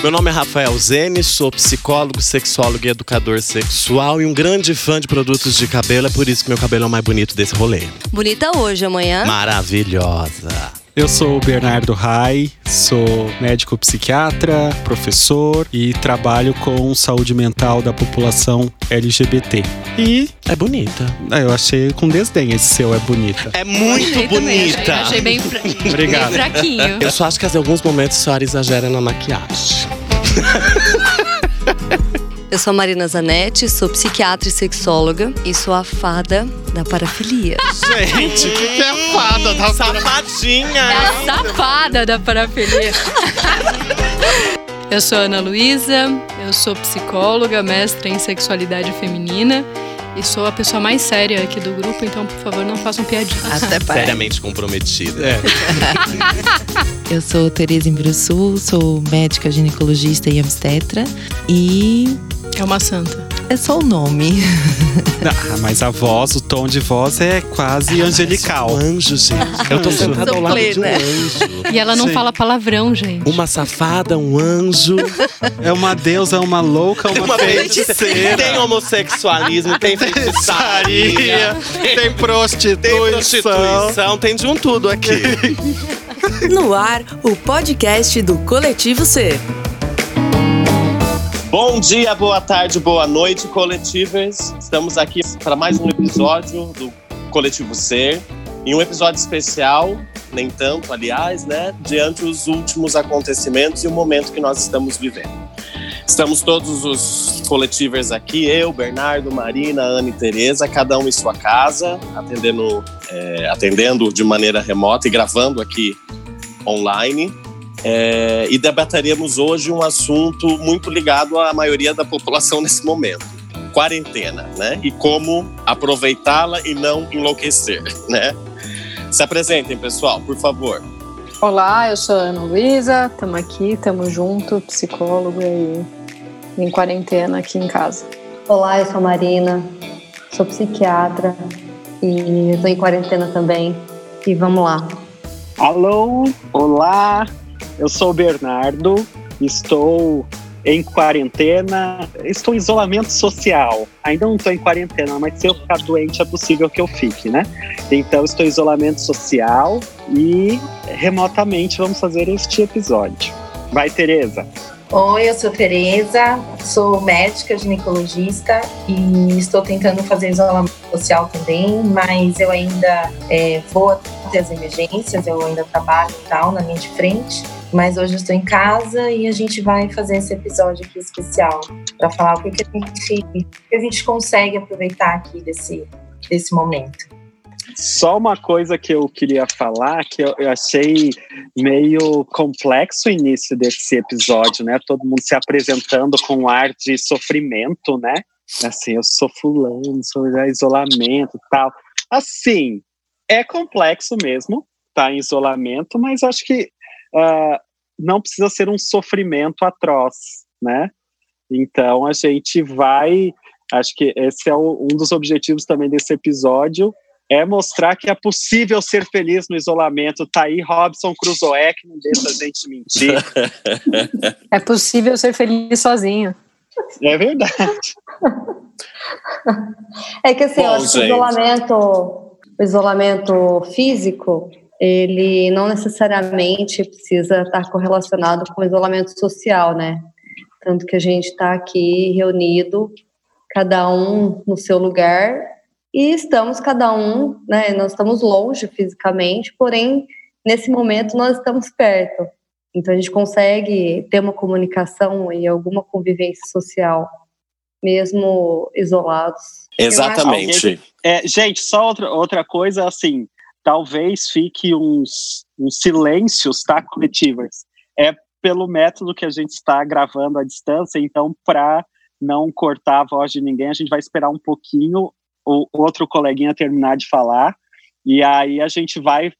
Meu nome é Rafael Zene, sou psicólogo, sexólogo e educador sexual e um grande fã de produtos de cabelo. É por isso que meu cabelo é o mais bonito desse rolê. Bonita hoje, amanhã. Maravilhosa. Eu sou o Bernardo Rai, sou médico psiquiatra, professor e trabalho com saúde mental da população LGBT. E é bonita. Ah, eu achei com desdém esse seu é bonita. É muito Achei também, bonita. achei, achei bem, fra- Obrigado. bem fraquinho. Eu só acho que em alguns momentos a senhora exagera na maquiagem. Eu sou a Marina Zanetti, sou psiquiatra e sexóloga e sou a fada da parafilia. Gente, o que, que é fada da safadinha? É a safada da parafilia. Eu sou Ana Luísa, eu sou psicóloga, mestra em sexualidade feminina e sou a pessoa mais séria aqui do grupo, então, por favor, não façam piadinhas. Até Seriamente comprometida. É. Eu sou Tereza Imbruçu, sou médica ginecologista e obstetra e É uma santa. É só o nome. Ah, mas a voz, o tom de voz é quase angelical. Um anjo, gente. Eu tô sentada ao lado de um Plena. anjo. E ela não Sim. fala palavrão, gente. Uma safada, um anjo. É uma deusa, uma louca, uma, feiticeira. Tem homossexualismo, tem feitiçaria, tem tem prostituição. prostituição, tem de um tudo aqui. No ar, o podcast do Coletivo C. Bom dia, boa tarde, boa noite, coletivers. Estamos aqui para mais um episódio do Coletivo Ser. Em um episódio especial, nem tanto, aliás, né? Diante os últimos acontecimentos e o momento que nós estamos vivendo. Estamos todos os coletivers aqui, eu, Bernardo, Marina, Ana e Tereza, cada um em sua casa, atendendo, é, atendendo de maneira remota e gravando aqui online. É, e debateremos hoje um assunto muito ligado à maioria da população nesse momento: quarentena, né? E como aproveitá-la e não enlouquecer, né? Se apresentem, pessoal, por favor. Olá, eu sou a Ana Luísa, estamos aqui, estamos junto, psicólogo e em quarentena aqui em casa. Olá, eu sou a Marina, sou psiquiatra e estou em quarentena também. E vamos lá. Alô, olá, eu sou o Bernardo, estou em quarentena, estou em isolamento social. Ainda não estou em quarentena, mas se eu ficar doente é possível que eu fique, né? Então estou em isolamento social e remotamente vamos fazer este episódio. Vai, Tereza. Oi, eu sou Tereza, sou médica ginecologista e estou tentando fazer isolamento social também, mas eu ainda é, vou até as emergências, eu ainda trabalho e tal na linha de frente, mas hoje eu estou em casa e a gente vai fazer esse episódio aqui especial para falar o que, que, a gente, que a gente consegue aproveitar aqui desse, desse momento. Só uma coisa que eu queria falar, que eu, eu achei meio complexo o início desse episódio, né? Todo mundo se apresentando com um ar de sofrimento, né? Assim, eu sou fulano, sou isolamento tal. Assim, é complexo mesmo, tá em isolamento, mas acho que ah, não precisa ser um sofrimento atroz, né? Então a gente vai, acho que esse é o- um dos objetivos também desse episódio, é mostrar que é possível ser feliz no isolamento. Tá aí Robson Crusoe, que não deixa a gente mentir. É possível ser feliz sozinho. É verdade. É que assim, eu Bom, acho que o isolamento, o isolamento físico, ele não necessariamente precisa estar correlacionado com o isolamento social, né? Tanto que a gente está aqui reunido, cada um no seu lugar, e estamos cada um, né? Nós estamos longe fisicamente, porém, nesse momento nós estamos perto. Então a gente consegue ter uma comunicação e alguma convivência social, mesmo isolados. Exatamente. É, gente, só outra, outra coisa, assim, talvez fique uns, uns silêncios, tá, coletivas? É pelo método que a gente está gravando à distância, então, para não cortar a voz de ninguém, a gente vai esperar um pouquinho o outro coleguinha terminar de falar, e aí a gente vai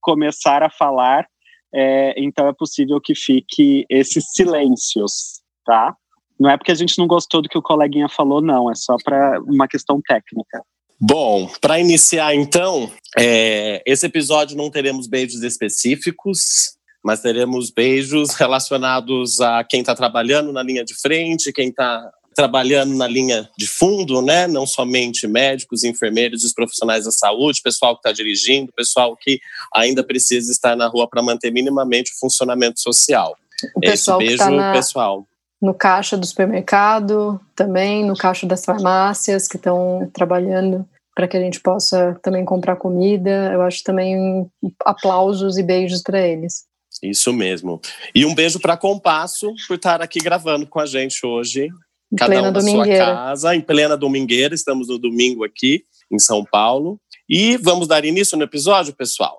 começar a falar, é, então é possível que fique esses silêncios, tá? Não é porque a gente não gostou do que o coleguinha falou, não, é só para uma questão técnica. Bom, para iniciar então, é, esse episódio não teremos beijos específicos, mas teremos beijos relacionados a quem está trabalhando na linha de frente, quem está trabalhando na linha de fundo, né? Não somente médicos, enfermeiros, os profissionais da saúde, pessoal que está dirigindo, pessoal que ainda precisa estar na rua para manter minimamente o funcionamento social. O pessoal Esse que beijo, tá na- pessoal. No caixa do supermercado, também no caixa das farmácias que estão trabalhando para que a gente possa também comprar comida. Eu acho também aplausos e beijos para eles. Isso mesmo. E um beijo para Compasso por estar aqui gravando com a gente hoje. Em Cada plena um da sua domingueira. casa, em plena domingueira. Estamos no domingo aqui em São Paulo. E vamos dar início no episódio, pessoal?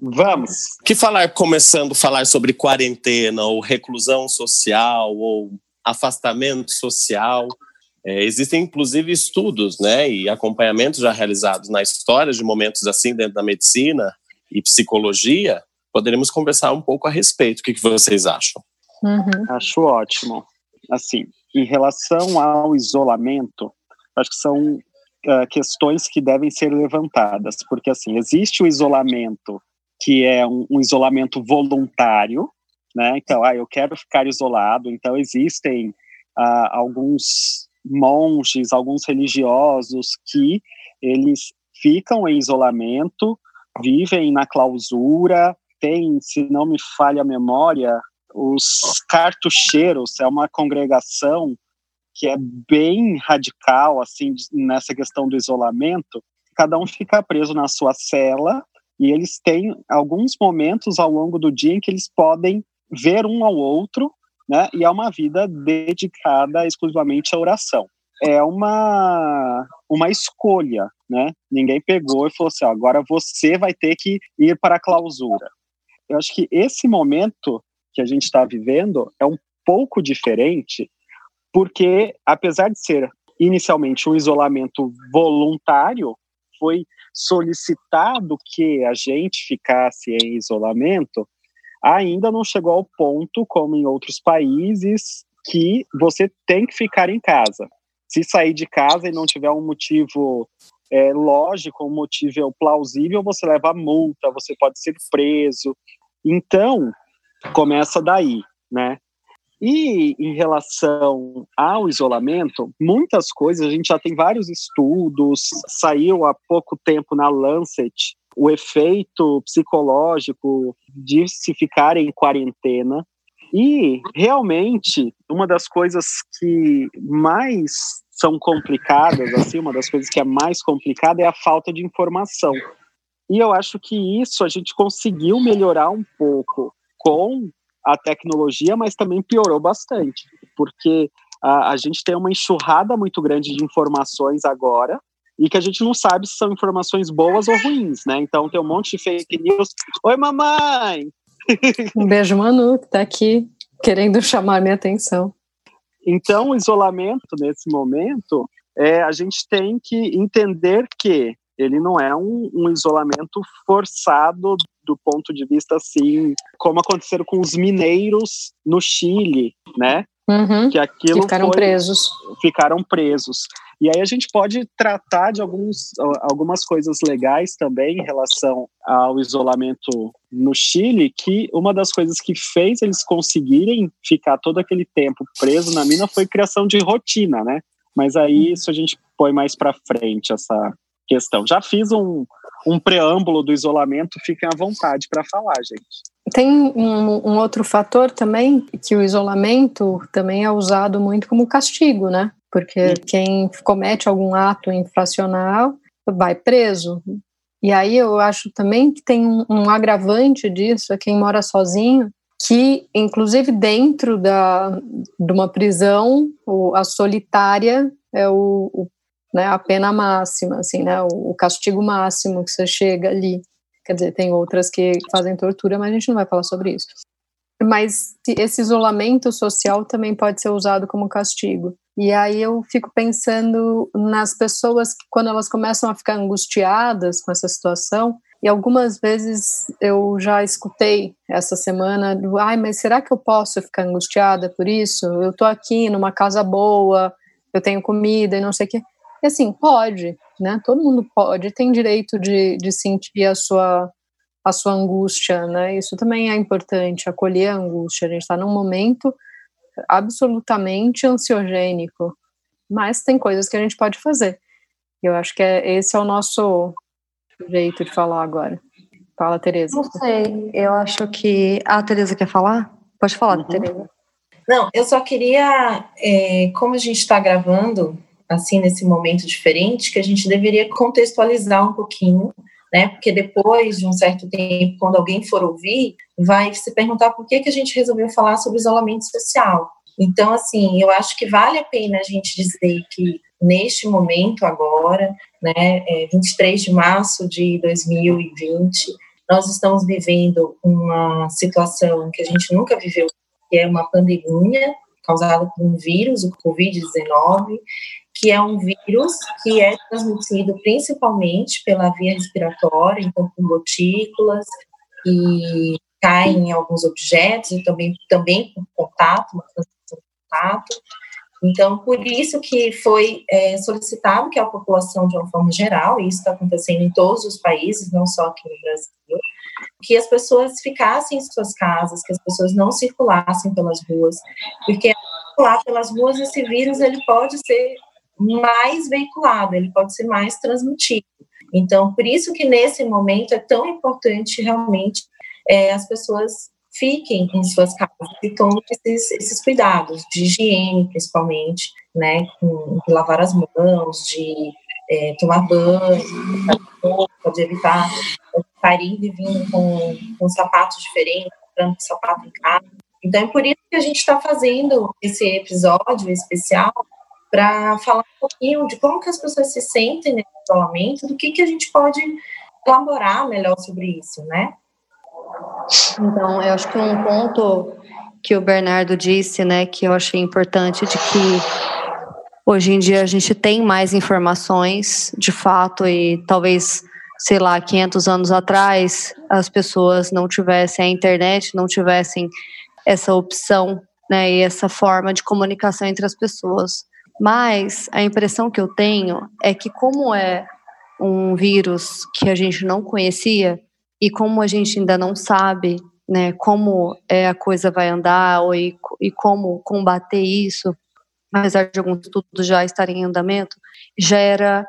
Vamos. Que falar, começando a falar sobre quarentena, ou reclusão social, ou afastamento social. É, existem, inclusive, estudos né, e acompanhamentos já realizados na história de momentos assim dentro da medicina e psicologia. Poderemos conversar um pouco a respeito. O que, que vocês acham? Uhum. Acho ótimo. Assim, em relação ao isolamento, acho que são ah, questões que devem ser levantadas, porque assim existe o isolamento que é um, um isolamento voluntário, né? Então, ah, eu quero ficar isolado. Então existem ah, alguns monges, alguns religiosos que eles ficam em isolamento, vivem na clausura, tem, se não me falha a memória, os cartucheiros é uma congregação que é bem radical assim nessa questão do isolamento. Cada um fica preso na sua cela e eles têm alguns momentos ao longo do dia em que eles podem ver um ao outro, né? E é uma vida dedicada exclusivamente à oração. É uma uma escolha, né? Ninguém pegou e falou assim: agora você vai ter que ir para a clausura. Eu acho que esse momento que a gente está vivendo é um pouco diferente, porque apesar de ser inicialmente um isolamento voluntário, foi solicitado que a gente ficasse em isolamento, ainda não chegou ao ponto, como em outros países, que você tem que ficar em casa. Se sair de casa e não tiver um motivo é, lógico, um motivo plausível, você leva multa, você pode ser preso. Então, começa daí, né? E em relação ao isolamento, muitas coisas, a gente já tem vários estudos, saiu há pouco tempo na Lancet o efeito psicológico de se ficar em quarentena. E realmente, uma das coisas que mais são complicadas, assim, uma das coisas que é mais complicada é a falta de informação. E eu acho que isso a gente conseguiu melhorar um pouco com a tecnologia, mas também piorou bastante, porque a, a gente tem uma enxurrada muito grande de informações agora e que a gente não sabe se são informações boas ou ruins, né? Então tem um monte de fake news. Oi, mamãe! Um beijo, Manu, que está aqui querendo chamar minha atenção. Então, o isolamento nesse momento, é, a gente tem que entender que ele não é um, um isolamento forçado do ponto de vista assim, como aconteceram com os mineiros no Chile, né? Uhum. Que aquilo ficaram foi- presos. Ficaram presos. E aí a gente pode tratar de alguns, algumas coisas legais também em relação ao isolamento no Chile, que uma das coisas que fez eles conseguirem ficar todo aquele tempo preso na mina foi criação de rotina, né? Mas aí isso a gente põe mais para frente essa questão. Já fiz um, um preâmbulo do isolamento, fiquem à vontade para falar, gente. Tem um, um outro fator também, que o isolamento também é usado muito como castigo, né? Porque quem comete algum ato infracional vai preso. E aí eu acho também que tem um, um agravante disso, é quem mora sozinho, que inclusive dentro da, de uma prisão, a solitária é o, o, né, a pena máxima, assim, né, o, castigo máximo que você chega ali. Quer dizer, tem outras que fazem tortura, mas a gente não vai falar sobre isso. Mas se- esse isolamento social também pode ser usado como castigo. E aí eu fico pensando nas pessoas que, quando elas começam a ficar angustiadas com essa situação, e algumas vezes eu já escutei essa semana, ai, mas será que eu posso ficar angustiada por isso? Eu tô aqui numa casa boa, eu tenho comida e não sei o quê. E assim, pode, né? Todo mundo pode, tem direito de, de sentir a sua a sua angústia, né? Isso também é importante, acolher a angústia. A gente está num momento absolutamente ansiogênico, mas tem coisas que a gente pode fazer. Eu acho que é, esse é o nosso jeito de falar agora. Fala, Tereza. Não sei, eu acho que. Ah, a Tereza quer falar? Pode falar, uhum. Tereza. Não, eu só queria, é, como a gente está gravando, assim, nesse momento diferente, que a gente deveria contextualizar um pouquinho, né? Porque depois de um certo tempo, quando alguém for ouvir, vai se perguntar por que, que a gente resolveu falar sobre isolamento social. Então, assim, eu acho que vale a pena a gente dizer que neste momento agora, né, é 23 de março de 2020, nós estamos vivendo uma situação que a gente nunca viveu, que é uma pandemia causada por um vírus, o Covid-19, que é um vírus que é transmitido principalmente pela via respiratória, então com gotículas, e cai em alguns objetos, e também, também com contato, uma transmissão de contato. Então, por isso que foi é, solicitado que a população, de uma forma geral, e isso está acontecendo em todos os países, não só aqui no Brasil, que as pessoas ficassem em suas casas, que as pessoas não circulassem pelas ruas, porque circular pelas ruas esse vírus ele pode ser mais veiculado, ele pode ser mais transmitido. Então, por isso que nesse momento é tão importante realmente é, as pessoas fiquem em suas casas e tomem esses, esses cuidados de higiene, principalmente, né, com, de lavar as mãos, de é, tomar banho, pode evitar sair vindo com, com sapatos diferentes, comprando sapato em casa. Então, é por isso que a gente está fazendo esse episódio especial para falar um pouquinho de como que as pessoas se sentem nesse isolamento, do que, que a gente pode elaborar melhor sobre isso, né? Então, eu acho que um ponto que o Bernardo disse, né, que eu achei importante de que hoje em dia a gente tem mais informações, de fato, e talvez, sei lá, 500 anos atrás, as pessoas não tivessem a internet, não tivessem essa opção, né, e essa forma de comunicação entre as pessoas. Mas a impressão que eu tenho é que como é um vírus que a gente não conhecia, e como a gente ainda não sabe né, como é, a coisa vai andar ou, e, e como combater isso, apesar de alguns estudos já estarem em andamento, gera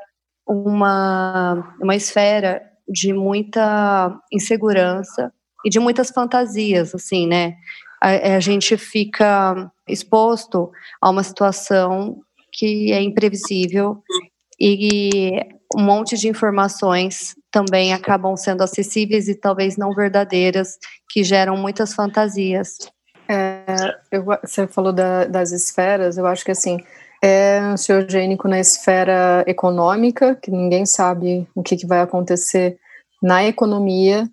uma, uma esfera de muita insegurança e de muitas fantasias, assim, né? A, a gente fica exposto a uma situação que é imprevisível e um monte de informações também acabam sendo acessíveis e talvez não verdadeiras, que geram muitas fantasias. É, eu, você falou da, das esferas, eu acho que assim, é ansiogênico na esfera econômica, que ninguém sabe o que, que vai acontecer na economia,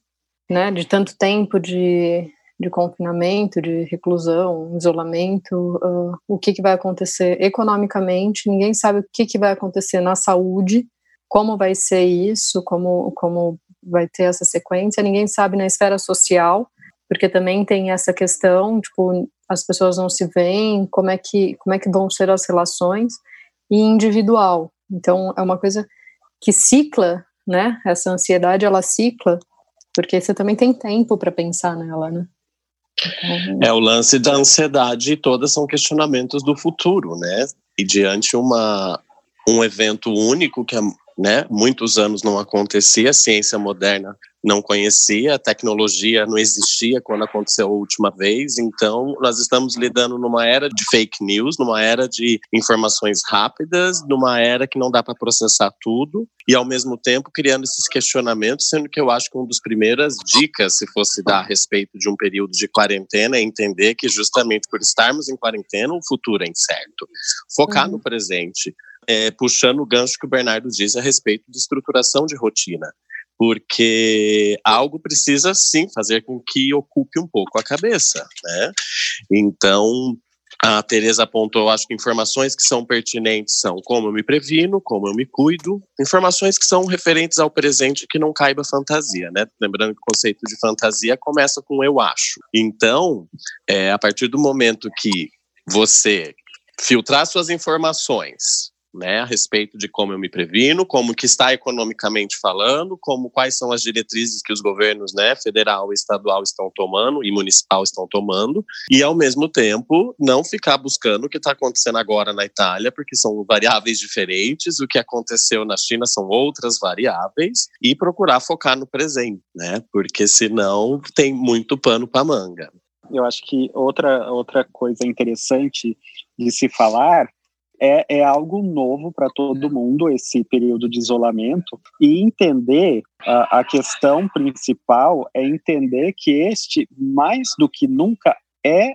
né, de tanto tempo de, de confinamento, de reclusão, isolamento, uh, o que, que vai acontecer economicamente, ninguém sabe o que, que vai acontecer na saúde, como vai ser isso, como, como vai ter essa sequência, ninguém sabe na esfera social, porque também tem essa questão, tipo, as pessoas não se veem, como é que, como é que vão ser as relações, e individual. Então, é uma coisa que cicla, né? Essa ansiedade, ela cicla, porque você também tem tempo para pensar nela, né? É o lance da ansiedade, todas são questionamentos do futuro, né? E diante uma um evento único que é né? Muitos anos não acontecia, a ciência moderna não conhecia, a tecnologia não existia quando aconteceu a última vez, então nós estamos lidando numa era de fake news, numa era de informações rápidas, numa era que não dá para processar tudo e ao mesmo tempo criando esses questionamentos, sendo que eu acho que uma das primeiras dicas, se fosse dar a respeito de um período de quarentena, é entender que justamente por estarmos em quarentena, o futuro é incerto. Focar uhum. no presente é, puxando o gancho que o Bernardo diz a respeito de estruturação de rotina, porque algo precisa sim fazer com que ocupe um pouco a cabeça, né? Então, a Tereza apontou, acho que informações que são pertinentes são como eu me previno, como eu me cuido, informações que são referentes ao presente que não caiba fantasia, né? Lembrando que o conceito de fantasia começa com eu acho. Então, é, a partir do momento que você filtrar suas informações, né, a respeito de como eu me previno, como que está economicamente falando, como quais são as diretrizes que os governos, né, federal e estadual estão tomando e municipal estão tomando, e ao mesmo tempo não ficar buscando o que está acontecendo agora na Itália, porque são variáveis diferentes, o que aconteceu na China são outras variáveis, e procurar focar no presente, né, porque senão tem muito pano para manga. Eu acho que outra, outra coisa interessante de se falar é, é algo novo para todo mundo, esse período de isolamento, e entender a, a questão principal é entender que este, mais do que nunca, é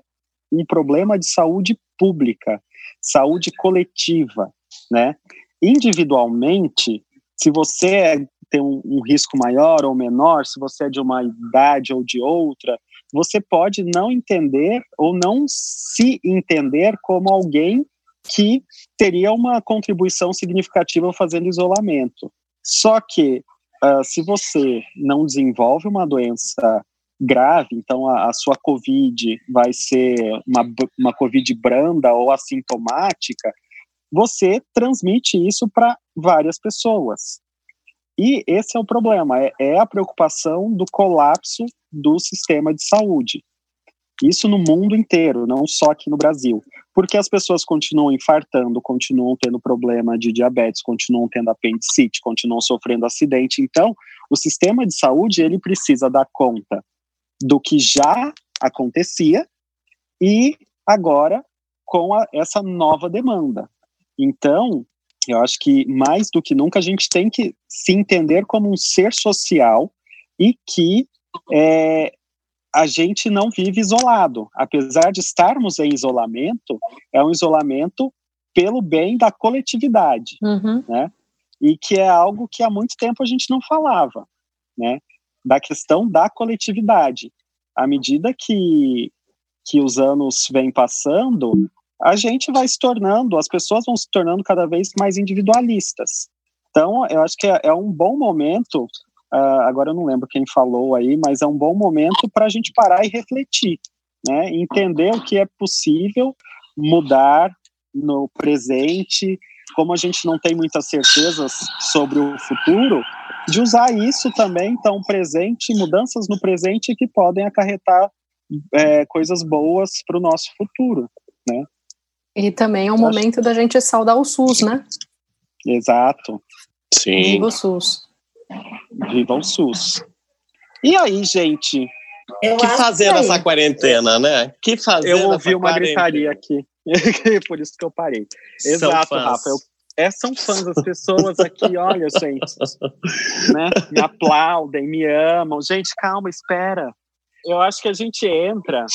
um problema de saúde pública, saúde coletiva, né? Individualmente, se você é, tem um, um, risco maior ou menor, se você é de uma idade ou de outra, você pode não entender ou não se entender como alguém que teria uma contribuição significativa fazendo isolamento. Só que uh, se você não desenvolve uma doença grave, então a, a, sua COVID vai ser uma, uma COVID branda ou assintomática, você transmite isso para várias pessoas. E esse é o problema, é, é a preocupação do colapso do sistema de saúde. Isso no mundo inteiro, não só aqui no Brasil porque as pessoas continuam infartando, continuam tendo problema de diabetes, continuam tendo apendicite, continuam sofrendo acidente. Então, o sistema de saúde ele precisa dar conta do que já acontecia e agora com a, essa nova demanda. Então, eu acho que mais do que nunca a gente tem que se entender como um ser social e que é, a gente não vive isolado. Apesar de estarmos em isolamento, é um isolamento pelo bem da coletividade, uhum. né? E que é algo que há muito tempo a gente não falava, né? Da questão da coletividade. À medida que, que os anos vêm passando, a gente vai se tornando, as pessoas vão se tornando cada vez mais individualistas. Então, eu acho que é, é um bom momento Uh, agora eu não lembro quem falou aí, mas é um bom momento para a gente parar e refletir, né? Entender o que é possível mudar no presente, como a gente não tem muitas certezas sobre o futuro, de usar isso também, então, presente, mudanças no presente que podem acarretar é, coisas boas para o nosso futuro, né? E também é um momento da gente saudar o SUS, né? Exato. Sim. Viva o SUS. Viva o SUS. E aí, gente? Eu que fazer nessa quarentena, né? Que fazer Eu ouvi uma gritaria aqui. Por isso que eu parei. São Exato, fãs. Rafa. Eu, é, são fãs, as pessoas aqui, olha, gente, né? Me aplaudem, me amam. Gente, calma, espera. Eu acho que a gente entra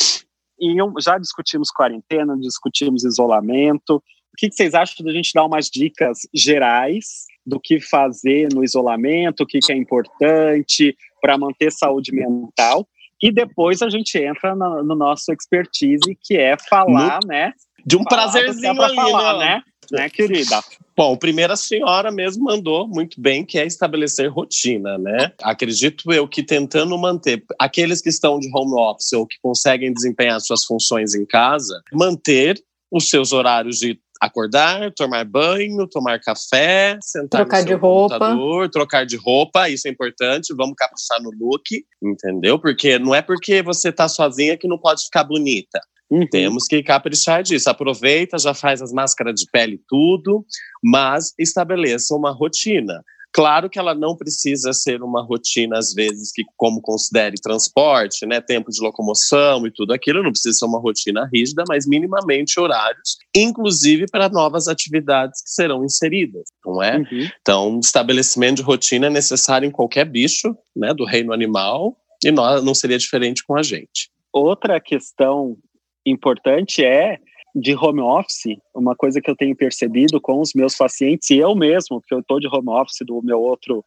e já discutimos quarentena, discutimos isolamento. O que, que vocês acham da gente dar umas dicas gerais do que fazer no isolamento, o que, que é importante para manter saúde mental. E depois a gente entra no, no nosso expertise, que é falar, no, né? De um prazerzinho ali, falar, né? né? Né, querida? Bom, primeiro a senhora mesmo mandou muito bem, que é estabelecer rotina, né? Acredito eu que tentando manter aqueles que estão de home office ou que conseguem desempenhar suas funções em casa, manter os seus horários de acordar, tomar banho, tomar café, sentar trocar de roupa, trocar de roupa, isso é importante. Vamos caprichar no look, entendeu? Porque não é porque você tá sozinha que não pode ficar bonita. Uhum. Temos que caprichar disso. Aproveita, já faz as máscaras de pele tudo, mas estabeleça uma rotina. Claro que ela não precisa ser uma rotina, às vezes, que como considere transporte, né, tempo de locomoção e tudo aquilo, não precisa ser uma rotina rígida, mas minimamente horários, inclusive para novas atividades que serão inseridas, não é? Uhum. Então, estabelecimento de rotina é necessário em qualquer bicho, né, do reino animal, e não, não seria diferente com a gente. Outra questão importante é de home office, uma coisa que eu tenho percebido com os meus pacientes, e eu mesmo, porque eu estou de home office do meu outro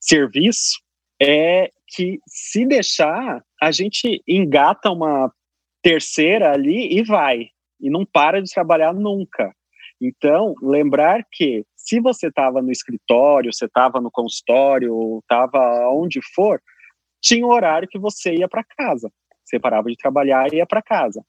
serviço, é que se deixar, a gente engata uma terceira ali e vai, e não para de trabalhar nunca. Então, lembrar que se você estava no escritório, você estava no consultório, estava onde for, tinha um horário que você ia para casa. Você parava de trabalhar e ia para casa.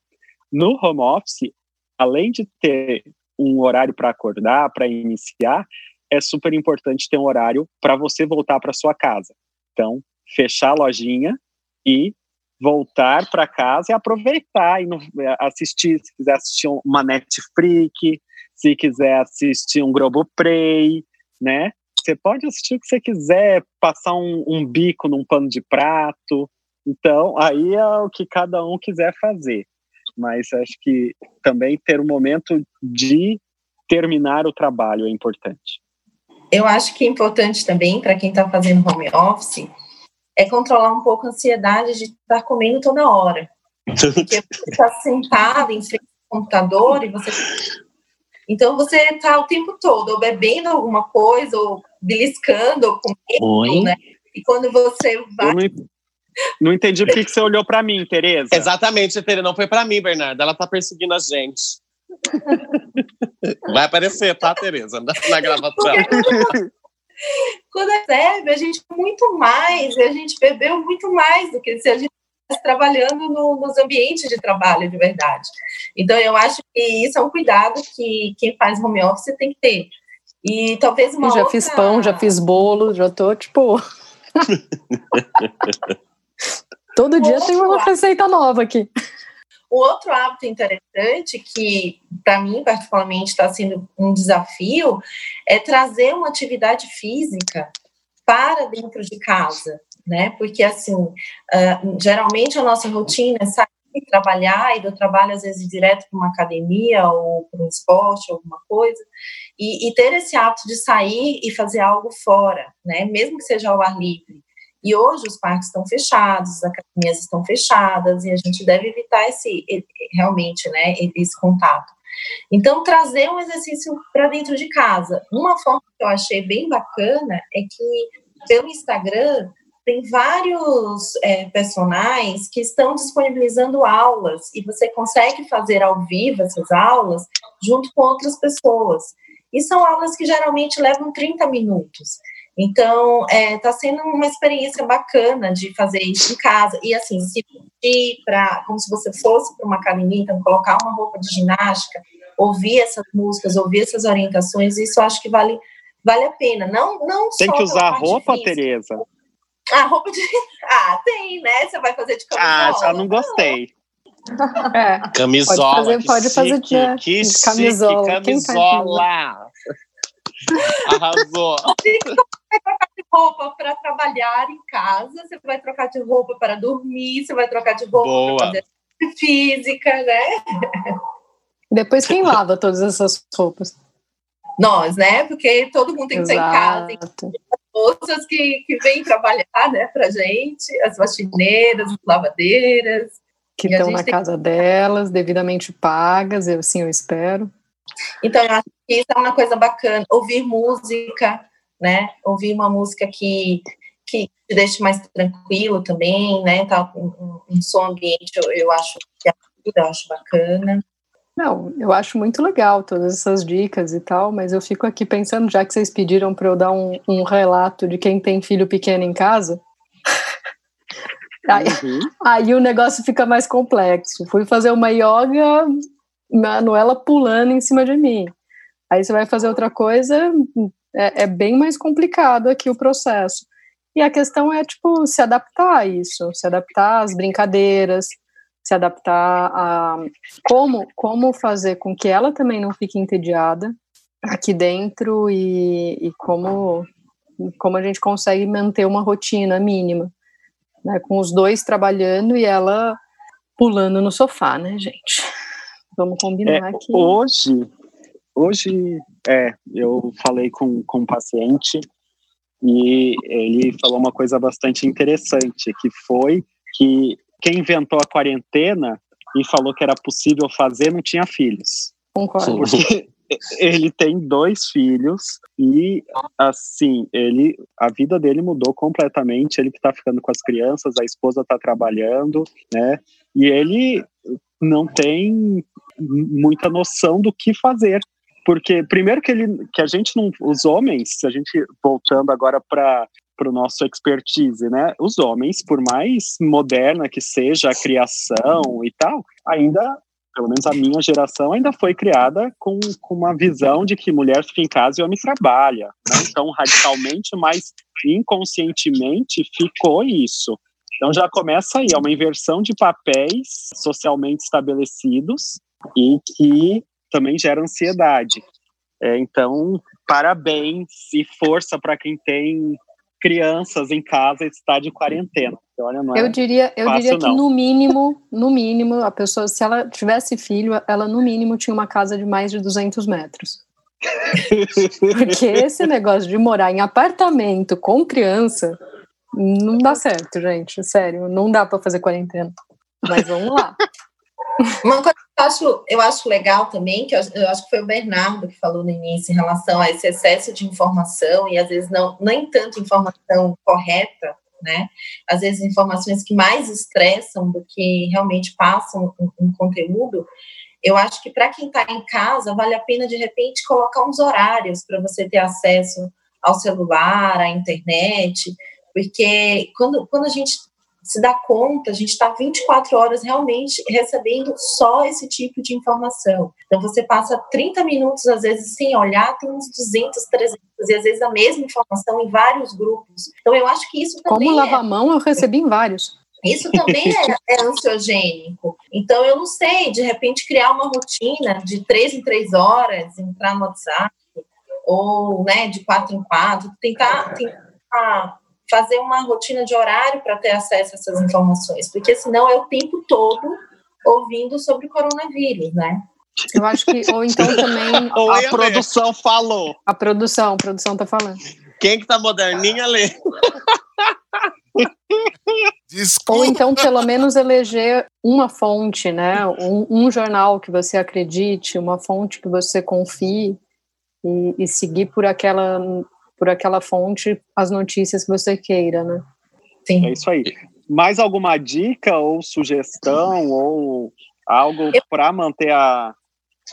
No home office, além de ter um horário para acordar, para iniciar, é super importante ter um horário para você voltar para sua casa. Então, fechar a lojinha e voltar para casa e aproveitar e assistir, se quiser assistir uma Netflix, se quiser assistir um Globoplay, né? Você pode assistir o que você quiser, passar um, um bico num pano de prato. Então, aí é o que cada um quiser fazer. Mas acho que também ter um momento de terminar o trabalho é importante. Eu acho que é importante também, para quem está fazendo home office, é controlar um pouco a ansiedade de estar comendo toda hora. Porque você está sentado em frente ao computador e você. Então você está o tempo todo ou bebendo alguma coisa, ou beliscando, ou comendo, né? E quando você vai. Não, não, entendi por que você olhou para mim, Tereza. Exatamente, Tereza. Não foi para mim, Bernardo. Ela está perseguindo a gente. Vai aparecer, tá, Tereza? Na, na gravação. Quando bebe, a gente muito mais, a gente bebeu muito mais do que se a gente estivesse trabalhando no, nos ambientes de trabalho de verdade. Então, eu acho que isso é um cuidado que quem faz home office tem que ter. E talvez uma eu já outra... fiz pão, já fiz bolo, já tô tipo. Todo dia tem uma receita nova aqui. O outro hábito interessante, que para mim, particularmente, está sendo um desafio, é trazer uma atividade física para dentro de casa, né? Porque, assim, uh, geralmente a nossa rotina é sair trabalhar, e do trabalho às vezes direto para uma academia ou para um esporte, alguma coisa, e, e, ter esse hábito de sair e fazer algo fora, né? Mesmo que seja ao ar livre. E hoje os parques estão fechados, as academias estão fechadas e a gente deve evitar esse realmente, né, esse contato. Então trazer um exercício para dentro de casa. Uma forma que eu achei bem bacana é que pelo Instagram tem vários é, personagens que estão disponibilizando aulas e você consegue fazer ao vivo essas aulas junto com outras pessoas. E são aulas que geralmente levam 30 minutos. Então, está é, tá sendo uma experiência bacana de fazer isso em casa. E, assim, se ir para, como se você fosse para uma academia, então, colocar uma roupa de ginástica, ouvir essas músicas, ouvir essas orientações, isso acho que vale, vale a pena. Não, não Tem que usar roupa, Tereza? Ah, roupa de. Ah, tem, né? Você vai fazer de camisola. Ah, já não gostei. É, camisola. Pode fazer, pode fazer de, que de camisola. Camisola. Arrasou. Você vai trocar de roupa para trabalhar em casa, você vai trocar de roupa para dormir, você vai trocar de roupa para fazer física, né? Depois quem lava todas essas roupas? Nós, né? Porque todo mundo tem que estar em casa. Tem moças que, que vêm trabalhar, né, pra gente, as faxineiras, as lavadeiras. Que estão na casa delas, devidamente pagas, eu, assim eu espero. Então, eu acho que isso é uma coisa bacana. Ouvir música, né? Ouvir uma música que, que te deixe mais tranquilo também, né? Tá, um, um som ambiente, eu, eu acho que ajuda, eu acho bacana. Não, eu acho muito legal todas essas dicas e tal, mas eu fico aqui pensando, já que vocês pediram para eu dar um, um, relato de quem tem filho pequeno em casa, aí, uhum. aí, o negócio fica mais complexo. Fui fazer uma yoga, Manuela pulando em cima de mim. Aí você vai fazer outra coisa, é, é bem mais complicado aqui o processo. E a questão é, tipo, se adaptar a isso, se adaptar às brincadeiras, se adaptar a como, como fazer com que ela também não fique entediada aqui dentro e, e como, como a gente consegue manter uma rotina mínima, né, com os dois trabalhando e ela pulando no sofá, né, gente? Vamos combinar é, Hoje, hoje, é, eu falei com, com um paciente e ele falou uma coisa bastante interessante, que foi que quem inventou a quarentena e falou que era possível fazer não tinha filhos. Concordo. Porque ele tem dois filhos e assim ele a vida dele mudou completamente ele que está ficando com as crianças a esposa está trabalhando né e ele não tem muita noção do que fazer porque primeiro que ele que a gente não os homens a gente voltando agora para para o nosso expertise, né? Os homens, por mais moderna que seja a criação e tal, ainda pelo menos a minha geração, ainda foi criada com, com uma visão de que mulher fica em casa e homem trabalha. Não tão radicalmente, mas inconscientemente ficou isso. Então já começa aí, é uma inversão de papéis socialmente estabelecidos e que também gera ansiedade. É, então, parabéns e força para quem tem crianças em casa e está de quarentena. Olha, é eu diria, eu fácil, diria que não. no mínimo, no mínimo, a pessoa, se ela tivesse filho, ela no mínimo tinha uma casa de mais de 200 metros. Porque esse negócio de morar em apartamento com criança não dá certo, gente. Sério, não dá para fazer quarentena. Mas vamos lá. Uma coisa que eu acho, eu acho legal também, que eu, eu, acho que foi o Bernardo que falou no início em relação a esse excesso de informação e às vezes não nem tanto informação correta, né? Às vezes informações que mais estressam do que realmente passam um, um conteúdo. Eu acho que para quem está em casa vale a pena de repente colocar uns horários para você ter acesso ao celular, à internet, porque quando, quando a gente se dá conta, a gente está 24 horas realmente recebendo só esse tipo de informação. Então, você passa 30 minutos, às vezes, sem olhar, tem uns 200, 300, e às vezes a mesma informação em vários grupos. Então, eu acho que isso também. Como lavar é... a mão, eu recebi em vários. Isso também é, é, ansiogênico. Então, eu não sei, de repente, criar uma rotina de três em três horas, entrar no WhatsApp, ou né, de quatro em quatro, tentar, tentar fazer uma rotina de horário para ter acesso a essas informações, porque senão é o tempo todo ouvindo sobre o coronavírus, né? Eu acho que, ou então também. Ou a produção ver. falou. A produção, a produção tá falando. Quem que tá moderninha lê. Desculpa. Ou então, pelo menos, eleger uma fonte, né? Um, um, jornal que você acredite, uma fonte que você confie e, e seguir por aquela por aquela fonte as notícias que você queira, né? Sim. É isso aí. Mais alguma dica ou sugestão ou algo para manter a,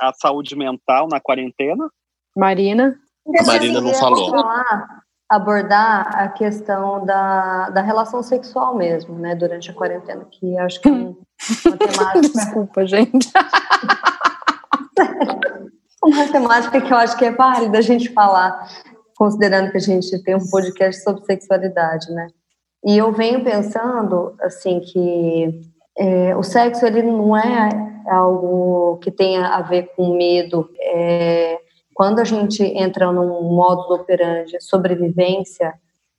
a saúde mental na quarentena? Marina? A Marina não falou. Falar, abordar a questão da, da relação sexual mesmo, né, durante a quarentena, que acho que é uma temática... Desculpa, gente. uma temática que eu acho que é válida a gente falar considerando que a gente tem um podcast sobre sexualidade, né? E eu venho pensando, assim, que é, o sexo, ele não é algo que tenha a ver com medo. É, quando a gente entra num modo operandi sobrevivência,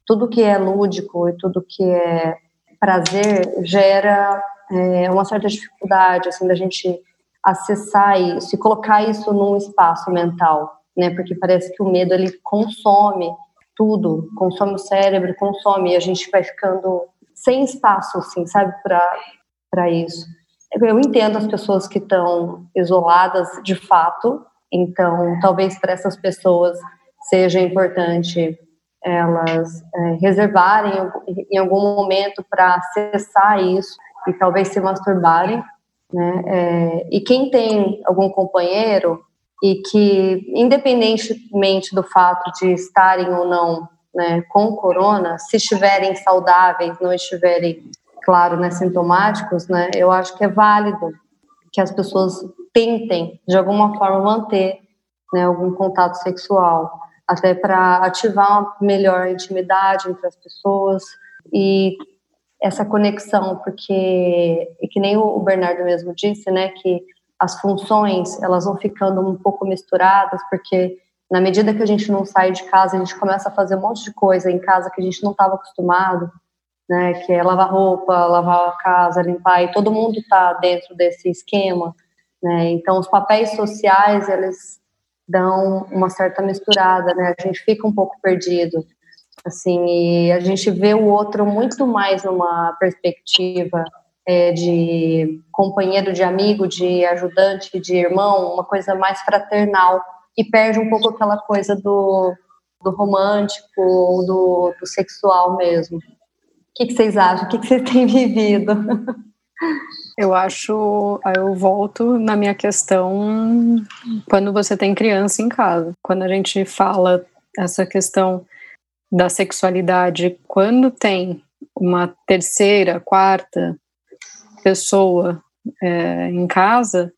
tudo que é lúdico e tudo que é prazer gera é, uma certa dificuldade, assim, da gente acessar isso e colocar isso num espaço mental né? Porque parece que o medo ele consome tudo, consome o cérebro, consome e a gente vai ficando sem espaço, assim, sabe, para para isso. Eu entendo as pessoas que estão isoladas de fato, então talvez para essas pessoas seja importante elas é, reservarem em algum momento para acessar isso e talvez se masturbarem, né? É, e quem tem algum companheiro e que, independentemente do fato de estarem ou não né, com corona, se estiverem saudáveis, não estiverem, claro, né, sintomáticos, né, eu acho que é válido que as pessoas tentem, de alguma forma, manter né, algum contato sexual, até para ativar uma melhor intimidade entre as pessoas e essa conexão, porque, e que nem o Bernardo mesmo disse, né, que as funções elas vão ficando um pouco misturadas, porque na medida que a gente não sai de casa, a gente começa a fazer um monte de coisa em casa que a gente não estava acostumado, né? Que é lavar roupa, lavar a casa, limpar, e todo mundo está dentro desse esquema, né? Então, os papéis sociais, eles dão uma certa misturada, né? A gente fica um pouco perdido, assim, e a gente vê o outro muito mais numa perspectiva é, de companheiro, de amigo, de ajudante, de irmão, uma coisa mais fraternal e perde um pouco aquela coisa do, do romântico ou do, do sexual mesmo. O que, que vocês acham? O que, que vocês têm vivido? Eu acho, eu volto na minha questão quando você tem criança em casa. Quando a gente fala essa questão da sexualidade, quando tem uma terceira, quarta, pessoa é, em casa,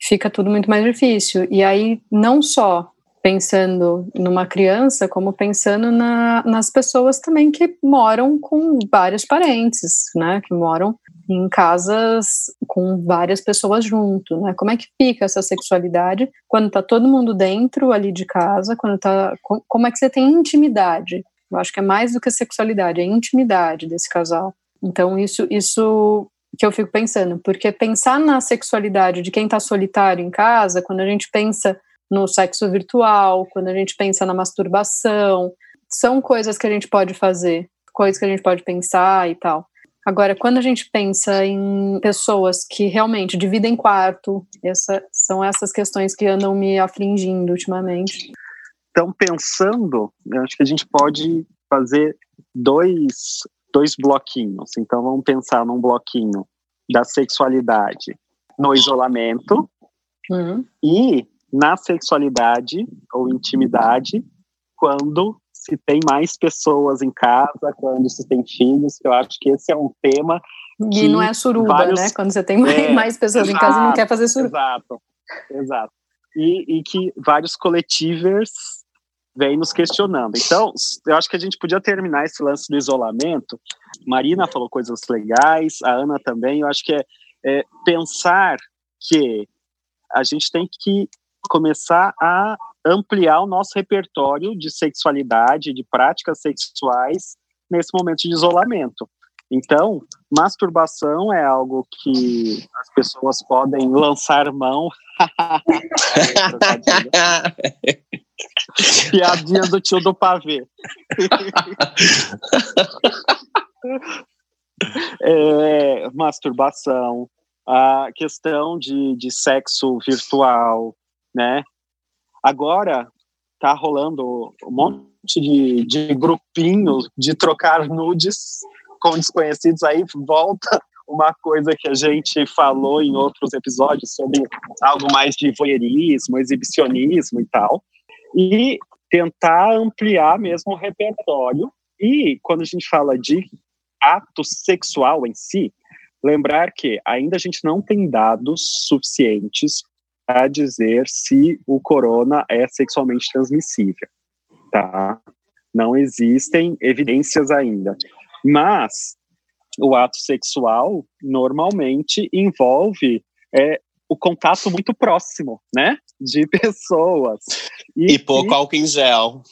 fica tudo muito mais difícil. E aí, não só pensando numa criança, como pensando na, nas pessoas também que moram com vários parentes, né? Que moram em casas com várias pessoas junto, né? Como é que fica essa sexualidade quando tá todo mundo dentro ali de casa, quando tá como é que você tem intimidade? Eu acho que é mais do que sexualidade, é intimidade desse casal. Então isso isso que eu fico pensando, porque pensar na sexualidade de quem tá solitário em casa, quando a gente pensa no sexo virtual, quando a gente pensa na masturbação, são coisas que a gente pode fazer, coisas que a gente pode pensar e tal. Agora, quando a gente pensa em pessoas que realmente dividem quarto, essa, são essas questões que andam me afligindo ultimamente. Então, pensando, eu acho que a gente pode fazer dois, dois bloquinhos. Então, vamos pensar num bloquinho da sexualidade no isolamento uhum. e na sexualidade ou intimidade quando se tem mais pessoas em casa, quando se tem filhos, eu acho que esse é um tema. E não é suruba, vários, né? Quando você tem é, mais pessoas exato, em casa e não quer fazer suruba. Exato, exato. E, e que vários coletivers vêm nos questionando. Então, eu acho que a gente podia terminar esse lance do isolamento. Marina falou coisas legais, a Ana também. Eu acho que é, é pensar que a gente tem que começar a ampliar o nosso repertório de sexualidade, de práticas sexuais nesse momento de isolamento. Então, masturbação é algo que as pessoas podem lançar mão. Piadinha do tio do pavê. é, masturbação, a questão de, de sexo virtual, né? Agora tá rolando um monte de, de grupinhos de trocar nudes com desconhecidos aí, volta uma coisa que a gente falou em outros episódios sobre algo mais de voyeurismo, exibicionismo e tal, e tentar ampliar mesmo o repertório. E quando a gente fala de ato sexual em si, lembrar que ainda a gente não tem dados suficientes a dizer se o corona é sexualmente transmissível, tá? Não existem evidências ainda. Mas o ato sexual normalmente envolve é, o contato muito próximo, né? De pessoas. E, e pouco álcool em gel.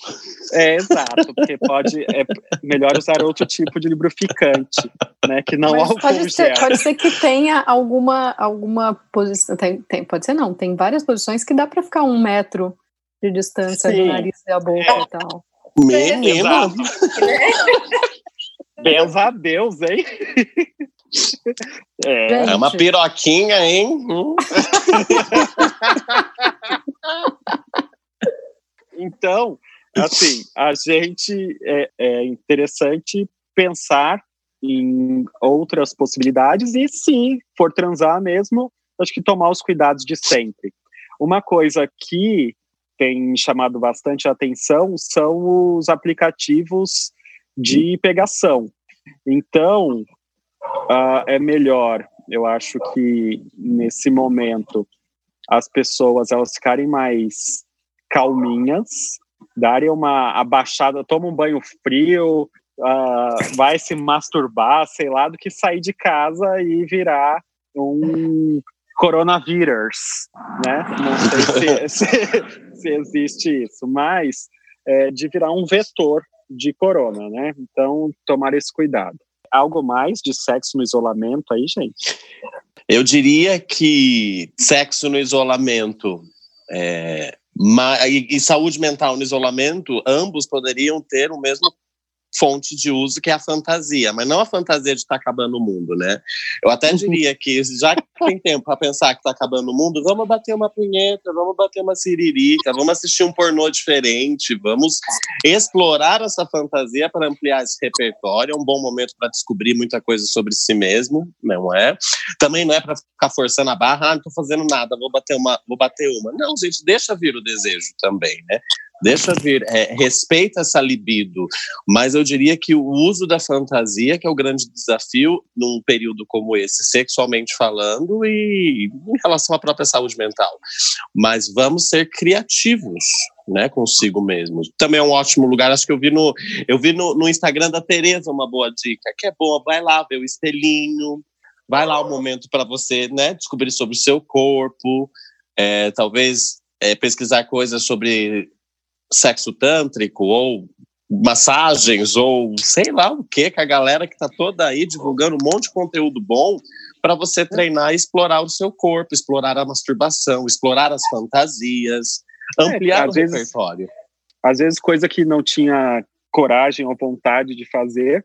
É, exato, porque pode. É melhor usar outro tipo de lubrificante, né? Que não Mas álcool pode gel. Ser, pode ser que tenha alguma, alguma posição. Tem, tem, pode ser não, tem várias posições que dá para ficar um metro de distância Sim. do nariz e a boca é. e tal. Menino! Benza a Deus, hein? É, é uma piroquinha, hein? Hum. então, assim, a gente é, é, interessante pensar em outras possibilidades e se for transar mesmo, acho que tomar os cuidados de sempre. Uma coisa que tem chamado bastante atenção são os aplicativos de pegação. Então, uh, é melhor, eu acho que nesse momento as pessoas elas ficarem mais calminhas, darem uma abaixada, toma um banho frio, uh, vai se masturbar, sei lá, do que sair de casa e virar um coronavírus, né? Não sei se, se, se existe isso, mas é, de virar um vetor de corona, né? Então, tomar esse cuidado. Algo mais de sexo no isolamento aí, gente? Eu diria que sexo no isolamento é, e, e saúde mental no isolamento, ambos poderiam ter o mesmo fonte de uso, que é a fantasia, mas não a fantasia de estar tá acabando o mundo, né? Eu até diria que, já que tem tempo para pensar que está acabando o mundo, vamos bater uma punheta, vamos bater uma siririca, vamos assistir um pornô diferente, vamos explorar essa fantasia para ampliar esse repertório. É um bom momento para descobrir muita coisa sobre si mesmo, não é? Também não é para ficar forçando a barra, ah, não estou fazendo nada, vou bater uma, vou bater uma. Não, gente, deixa vir o desejo também, né? Deixa vir, é, respeita essa libido, mas eu diria que o uso da fantasia que é o grande desafio num período como esse, sexualmente falando e em relação à própria saúde mental. Mas vamos ser criativos, né, consigo mesmo. Também é um ótimo lugar, acho que eu vi no eu vi no, no Instagram da Tereza uma boa dica, que é boa, vai lá ver o espelhinho, vai lá o um momento para você, né, descobrir sobre o seu corpo, é, talvez é, pesquisar coisas sobre sexo tântrico ou massagens ou sei lá o que, que a galera que está toda aí divulgando um monte de conteúdo bom para você treinar e explorar o seu corpo, explorar a masturbação, explorar as fantasias, ampliar é, o vezes, repertório. Às vezes coisa que não tinha coragem ou vontade de fazer,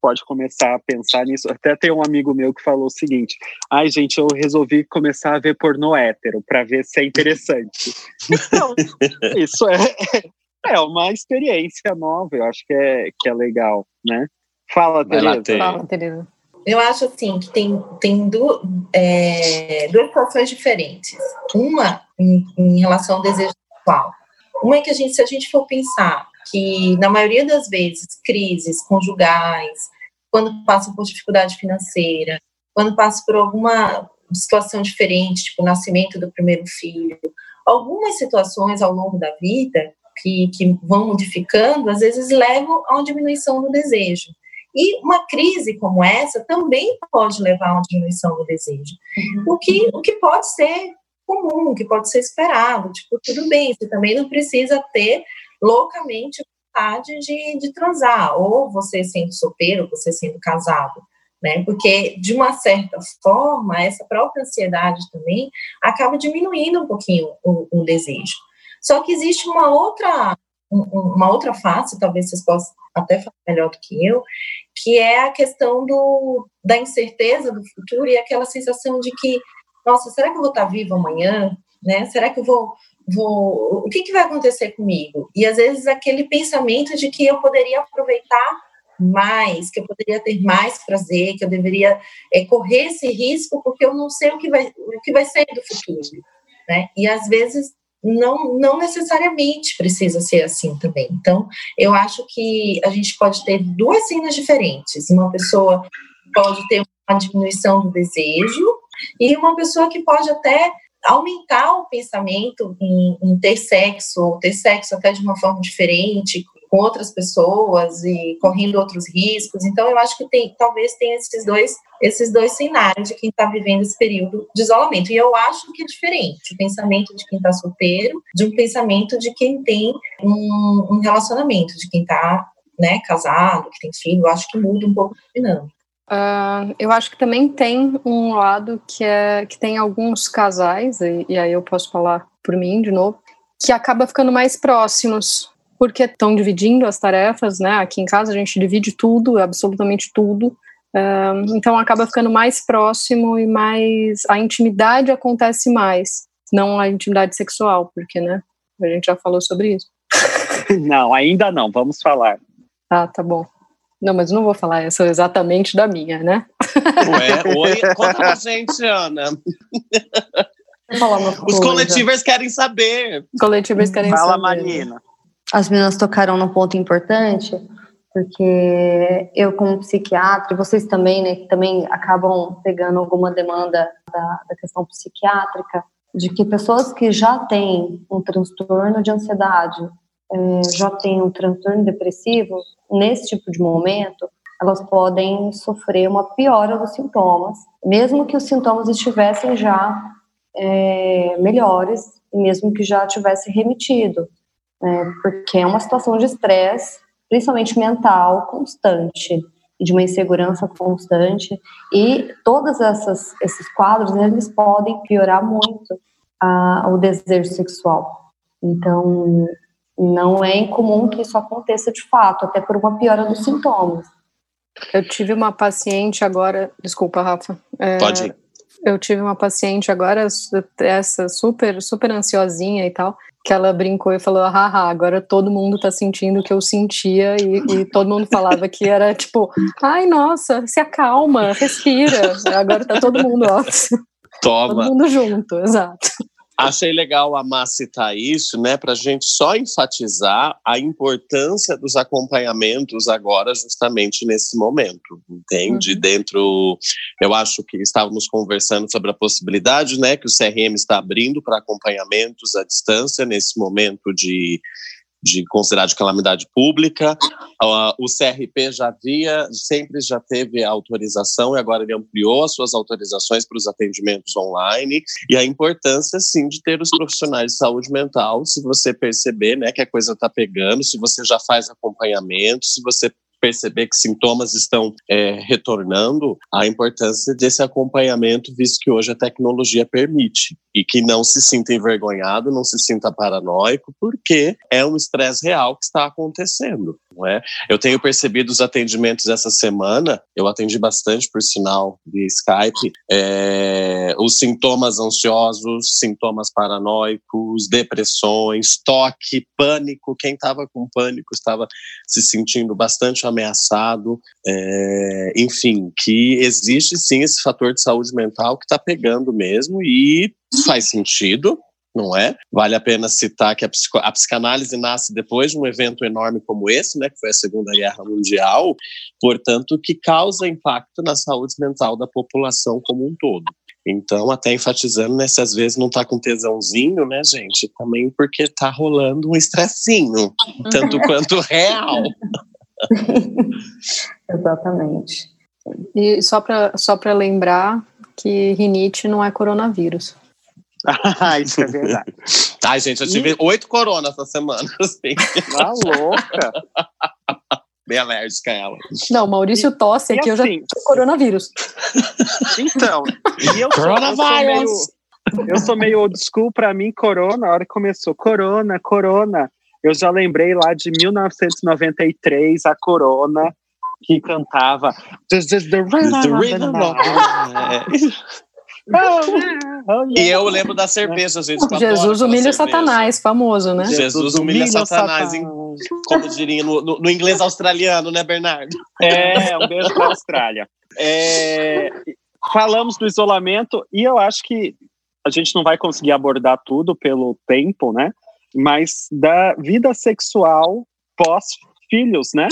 pode começar a pensar nisso. Até tem um amigo meu que falou o seguinte: ai, gente, eu resolvi começar a ver pornô hétero para ver se é interessante. então, isso é, é uma experiência nova, eu acho que é, que é legal, né? Fala, Tereza. Fala, Tereza. Eu acho assim que tem, tem du, é, duas situações diferentes. Uma em, em relação ao desejo sexual. Uma é que a gente, se a gente for pensar que na maioria das vezes crises conjugais, quando passa por dificuldade financeira, quando passa por alguma situação diferente, tipo o nascimento do primeiro filho, algumas situações ao longo da vida que, que vão modificando, às vezes levam a uma diminuição do desejo. E uma crise como essa também pode levar a uma diminuição do desejo. Uhum. O, que, o que pode ser comum, o que pode ser esperado. Tipo, tudo bem, você também não precisa ter loucamente vontade de, de transar, ou você sendo solteiro, você sendo casado, né? Porque, de uma certa forma, essa própria ansiedade também acaba diminuindo um pouquinho o, o desejo. Só que existe uma outra, uma outra face, talvez vocês possam até falar melhor do que eu, que é a questão do, da incerteza do futuro e aquela sensação de que, nossa, será que eu vou estar viva amanhã? Né? Será que eu vou vou, o que, que vai acontecer comigo? E às vezes aquele pensamento de que eu poderia aproveitar mais, que eu poderia ter mais prazer, que eu deveria é, correr esse risco porque eu não sei o que vai, o que vai ser do futuro, né? E às vezes não, não necessariamente precisa ser assim também. Então, eu acho que a gente pode ter duas cenas diferentes. Uma pessoa pode ter uma diminuição do desejo e uma pessoa que pode até aumentar o pensamento em, em, ter sexo, ou ter sexo até de uma forma diferente, com outras pessoas e correndo outros riscos. Então, eu acho que tem, talvez tenha esses dois, esses dois cenários de quem está vivendo esse período de isolamento. E eu acho que é diferente o pensamento de quem está solteiro de um pensamento de quem tem um, um relacionamento, de quem está né, casado, que tem filho. Eu acho que muda um pouco a dinâmica. Uh, eu acho que também tem um lado que é que tem alguns casais, e, e, aí eu posso falar por mim de novo, que acaba ficando mais próximos, porque estão dividindo as tarefas, né? Aqui em casa a gente divide tudo, absolutamente tudo. Uh, então acaba ficando mais próximo e mais. A intimidade acontece mais, não a intimidade sexual, porque, né? A gente já falou sobre isso. Não, ainda não, vamos falar. Ah, tá bom. Não, mas não vou falar essa exatamente da minha, né? Ué, oi, conta pra gente, Ana. Os coletivos querem saber. Os coletivos querem Fala, saber. Fala, Marina. As meninas tocaram num ponto importante, porque eu, como psiquiatra, e vocês também, né, que também acabam pegando alguma demanda da, da questão psiquiátrica, de que pessoas que já têm um transtorno de ansiedade, já têm um transtorno depressivo, nesse tipo de momento, elas podem sofrer uma piora dos sintomas, mesmo que os sintomas estivessem já é, melhores, mesmo que já tivesse remitido, né, porque é uma situação de estresse, principalmente mental, constante, e de uma insegurança constante, e todos essas, esses quadros, eles podem piorar muito a, o desejo sexual. Então, não é incomum que isso aconteça de fato, até por uma piora dos sintomas. Eu tive uma paciente agora, desculpa, Rafa. É, Pode ir. Eu tive uma paciente agora, essa super, super ansiosinha e tal, que ela brincou e falou: haha, agora todo mundo tá sentindo o que eu sentia, e, e todo mundo falava que era tipo, ai, nossa, se acalma, respira. Agora tá todo mundo, ó. Toma. Todo mundo junto, exato. Achei legal a Má citar isso, né, para a gente só enfatizar a importância dos acompanhamentos agora, justamente nesse momento, entende? Uhum. Dentro, eu acho que estávamos conversando sobre a possibilidade, né, que o CRM está abrindo para acompanhamentos à distância nesse momento de de considerado de calamidade pública. Uh, o CRP já havia, sempre já teve autorização e agora ele ampliou as suas autorizações para os atendimentos online e a importância, sim, de ter os profissionais de saúde mental, se você perceber, né, que a coisa está pegando, se você já faz acompanhamento, se você perceber que sintomas estão é, retornando, a importância desse acompanhamento, visto que hoje a tecnologia permite e que não se sinta envergonhado, não se sinta paranoico, porque é um estresse real que está acontecendo. Não é? Eu tenho percebido os atendimentos essa semana, eu atendi bastante por sinal de Skype, é, os sintomas ansiosos, sintomas paranoicos, depressões, toque, pânico. Quem estava com pânico estava se sentindo bastante ameaçado, é, enfim, que existe sim esse fator de saúde mental que está pegando mesmo e faz sentido, não é? Vale a pena citar que a, psico, a, psicanálise nasce depois de um evento enorme como esse, né, que foi a Segunda Guerra Mundial, portanto, que causa impacto na saúde mental da população como um todo. Então, até enfatizando, né, se às vezes não tá com tesãozinho, né, gente, também porque tá rolando um estressinho, tanto quanto real. Exatamente. E só para só lembrar que rinite não é coronavírus. ah, isso é verdade. Ai, gente, eu tive oito coronas essa semana. Assim. Tá louca. Bem alérgica a ela. Não, Maurício tosse aqui, assim, eu já assim, tenho coronavírus. Então, e eu Coronavirus! Eu sou meio old school, pra mim, corona, a hora que começou, corona, corona. Eu já lembrei lá de 1993, a corona, que cantava This is the rhythm of the e eu lembro da cerveja, gente. Jesus humilha Satanás, famoso, né? Jesus humilha, Satanás, em, como diria no, no, no, inglês australiano, né, Bernardo? É, um beijo para a Austrália. É, falamos do isolamento e eu acho que a gente não vai conseguir abordar tudo pelo tempo, né? Mas da vida sexual pós-filhos, né?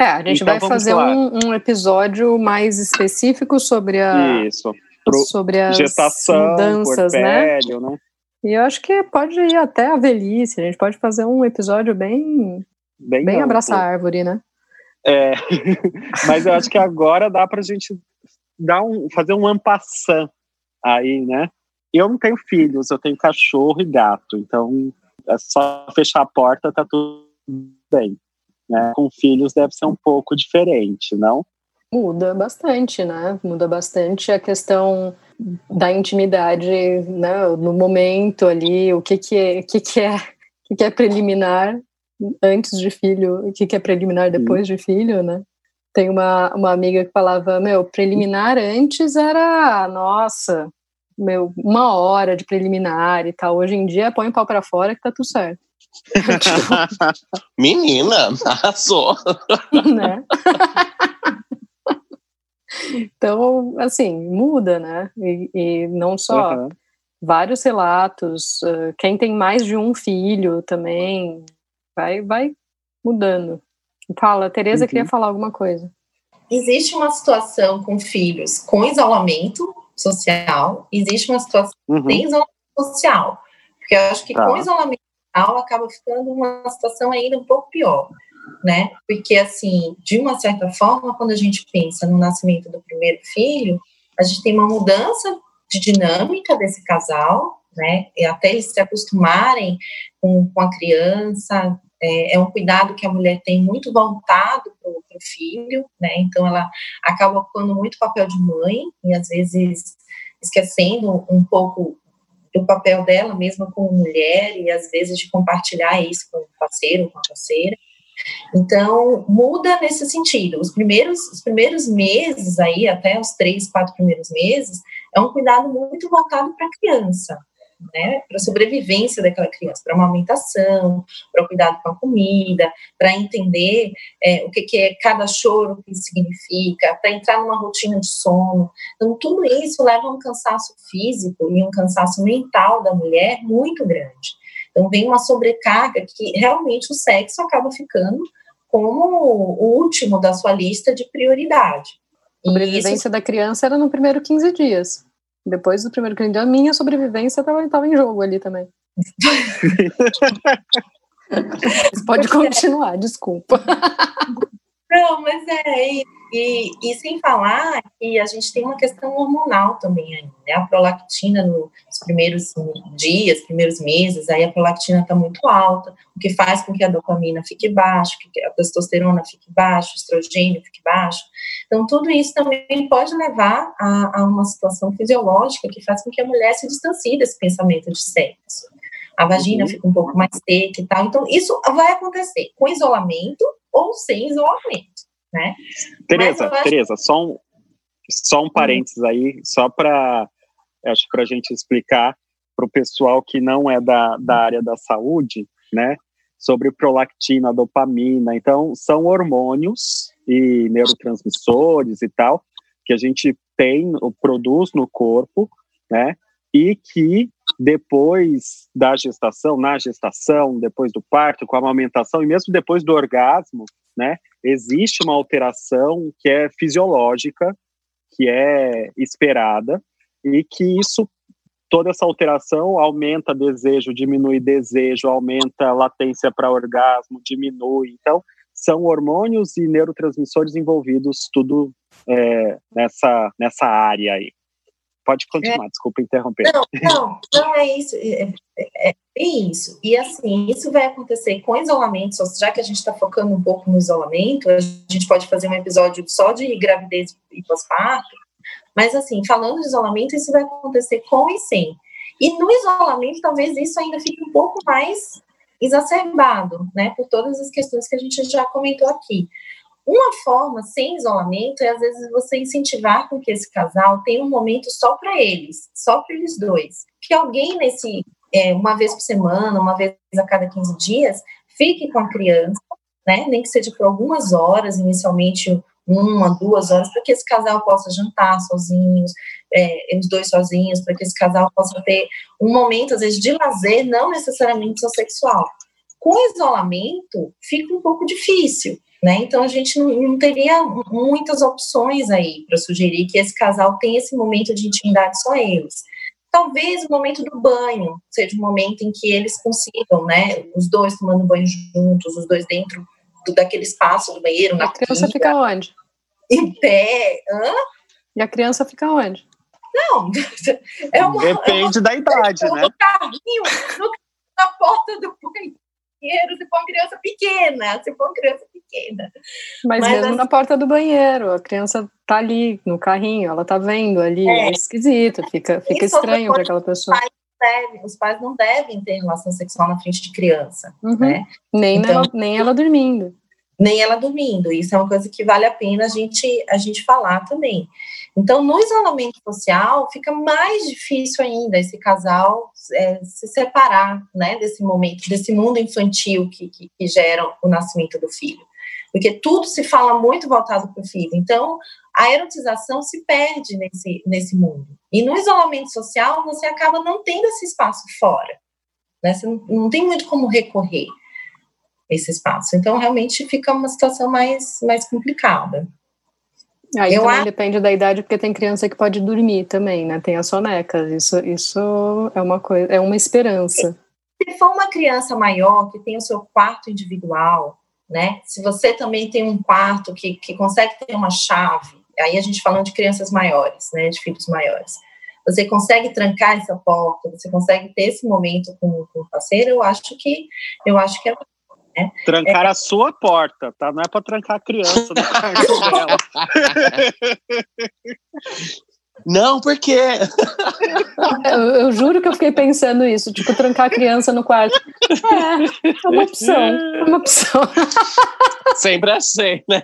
É, a gente então, vai fazer um, um, episódio mais específico sobre a, Isso sobre as gestação, mudanças, né? né? E eu acho que pode ir até a velhice. A gente pode fazer um episódio bem, bem, bem abraçar a árvore, né? É, mas eu acho que agora dá pra gente dar um, fazer um ampassant aí, né? Eu não tenho filhos, eu tenho cachorro e gato, então é só fechar a porta, tá tudo bem. Né? Com filhos deve ser um pouco diferente, não? Muda bastante, né? Muda bastante a questão da intimidade, né? No momento ali, o que que é, que que é, que que é preliminar antes de filho, o que que é preliminar depois de filho, né? Tem uma, uma amiga que falava, meu, preliminar antes era, nossa, meu, uma hora de preliminar e tal. Hoje em dia põe o pau para fora que tá tudo certo. Menina, arrasou. né? Então, assim, muda, né? E, e não só uhum. vários relatos, uh, quem tem mais de um filho também vai, vai mudando. Fala, Tereza uhum. queria falar alguma coisa. Existe uma situação com filhos com isolamento social, existe uma situação uhum. sem isolamento social. Porque eu acho que tá. com isolamento social acaba ficando uma situação ainda um pouco pior né? Porque, assim, de uma certa forma, quando a gente pensa no nascimento do primeiro filho, a gente tem uma mudança de dinâmica desse casal, né? E até eles se acostumarem com, com a criança, é, é, um cuidado que a mulher tem muito voltado para o filho, né? Então ela acaba ocupando muito o papel de mãe e às vezes esquecendo um pouco do papel dela mesma como mulher e às vezes de compartilhar isso com o parceiro, com a parceira. Então, muda nesse sentido. Os primeiros, os primeiros meses aí, até os três, quatro primeiros meses, é um cuidado muito voltado para a criança, né, para a sobrevivência daquela criança, para amamentação, para o cuidado com a comida, para entender é, o que, que, é cada choro, o que significa, para entrar numa rotina de sono. Então, tudo isso leva a um cansaço físico e um cansaço mental da mulher muito grande. Então, vem uma sobrecarga que realmente o sexo acaba ficando como o último da sua lista de prioridade. A sobrevivência isso... da criança era no primeiro 15 dias. Depois do primeiro 15 dias, a minha sobrevivência estava em jogo ali também. pode continuar, desculpa. Não, mas é, e, e, sem falar que a gente tem uma questão hormonal também aí, né? A prolactina nos primeiros dias, primeiros meses, aí a prolactina está muito alta, o que faz com que a dopamina fique baixa, que a testosterona fique baixa, o estrogênio fique baixo. Então, tudo isso também pode levar a, a uma situação fisiológica que faz com que a mulher se distancie desse pensamento de sexo. A vagina uhum. fica um pouco mais seca e tal. Então, isso vai acontecer com isolamento ou sem isolamento né? Tereza, acho... Tereza, só um, só um hum. parênteses aí, só para acho para a gente explicar para o pessoal que não é da, da área da saúde, né? Sobre prolactina, dopamina. Então, são hormônios e neurotransmissores e tal que a gente tem, produz no corpo, né? E que depois da gestação, na gestação, depois do parto, com a amamentação e mesmo depois do orgasmo, né, existe uma alteração que é fisiológica, que é esperada e que isso toda essa alteração aumenta desejo, diminui desejo, aumenta latência para orgasmo, diminui. Então, são hormônios e neurotransmissores envolvidos tudo é, nessa, nessa área aí. Pode continuar, é. desculpa interromper. Não, não, não é isso. É, é, é, isso. E assim, isso vai acontecer com isolamento, já que a gente está focando um pouco no isolamento, a gente pode fazer um episódio só de gravidez e pós-parto, mas assim, falando de isolamento, isso vai acontecer com e sem. E no isolamento, talvez isso ainda fique um pouco mais exacerbado, né, por todas as questões que a gente já comentou aqui. Uma forma sem isolamento é, às vezes, você incentivar com que esse casal tenha um momento só para eles, só para eles dois. Que alguém nesse, é, uma vez por semana, uma vez a cada 15 dias, fique com a criança, né? Nem que seja por algumas horas, inicialmente uma, duas horas, para que esse casal possa jantar sozinhos, é, os dois sozinhos, para que esse casal possa ter um momento, às vezes, de lazer, não necessariamente só sexual. Com isolamento, fica um pouco difícil, né? Então a gente não, não teria muitas opções aí para sugerir que esse casal tenha esse momento de intimidade só eles. Talvez o momento do banho seja um momento em que eles consigam, né? Os dois tomando banho juntos, os dois dentro do, daquele espaço do banheiro. A criança pia, fica onde? Em pé. Hã? E a criança fica onde? Não, é uma, depende é uma, da idade, né? No carrinho, no, na porta do banho banheiro se for uma criança pequena, se for uma criança pequena. Mas, Mas mesmo assim, na porta do banheiro, a criança tá ali no carrinho, ela tá vendo ali, é, é esquisito, fica, fica estranho para aquela pessoa. Os pais, devem, os pais não devem ter relação sexual na frente de criança, uhum. né? Nem, então, ela, nem ela dormindo. Nem ela dormindo. Isso é uma coisa que vale a pena a gente, a gente falar também. Então, no isolamento social, fica mais difícil ainda esse casal é, se separar né, desse momento, desse mundo infantil que, que, que gera o nascimento do filho. Porque tudo se fala muito voltado para o filho. Então, a erotização se perde nesse, nesse mundo. E no isolamento social, você acaba não tendo esse espaço fora. Né? Você não, não tem muito como recorrer esse espaço. Então, realmente fica uma situação mais, mais complicada. Aí eu também depende da idade, porque tem criança que pode dormir também, né? Tem as sonecas. Isso, isso é uma coisa, é uma esperança. Se for uma criança maior que tem o seu quarto individual, né? Se você também tem um quarto que, que consegue ter uma chave, aí a gente falando de crianças maiores, né? De filhos maiores. Você consegue trancar essa porta, você consegue ter esse momento com, com o parceiro, eu acho que eu acho que é né? Trancar é... a sua porta, tá? Não é para trancar a criança no quarto dela. Não, por quê? Eu, eu, juro que eu fiquei pensando isso, tipo, trancar a criança no quarto. É, é uma opção, é uma opção. Sempre achei, né?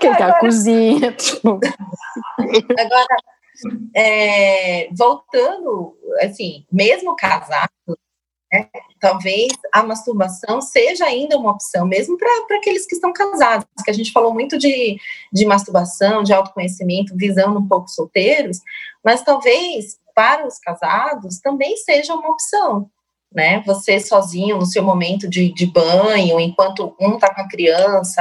Que tá a cozinha, tipo. Agora, é, voltando, assim, mesmo casado, né, talvez a masturbação seja ainda uma opção, mesmo para aqueles que estão casados, que a gente falou muito de, de masturbação, de autoconhecimento, visando um pouco solteiros, mas talvez para os casados também seja uma opção, né? Você sozinho no seu momento de, de banho, enquanto um está com a criança,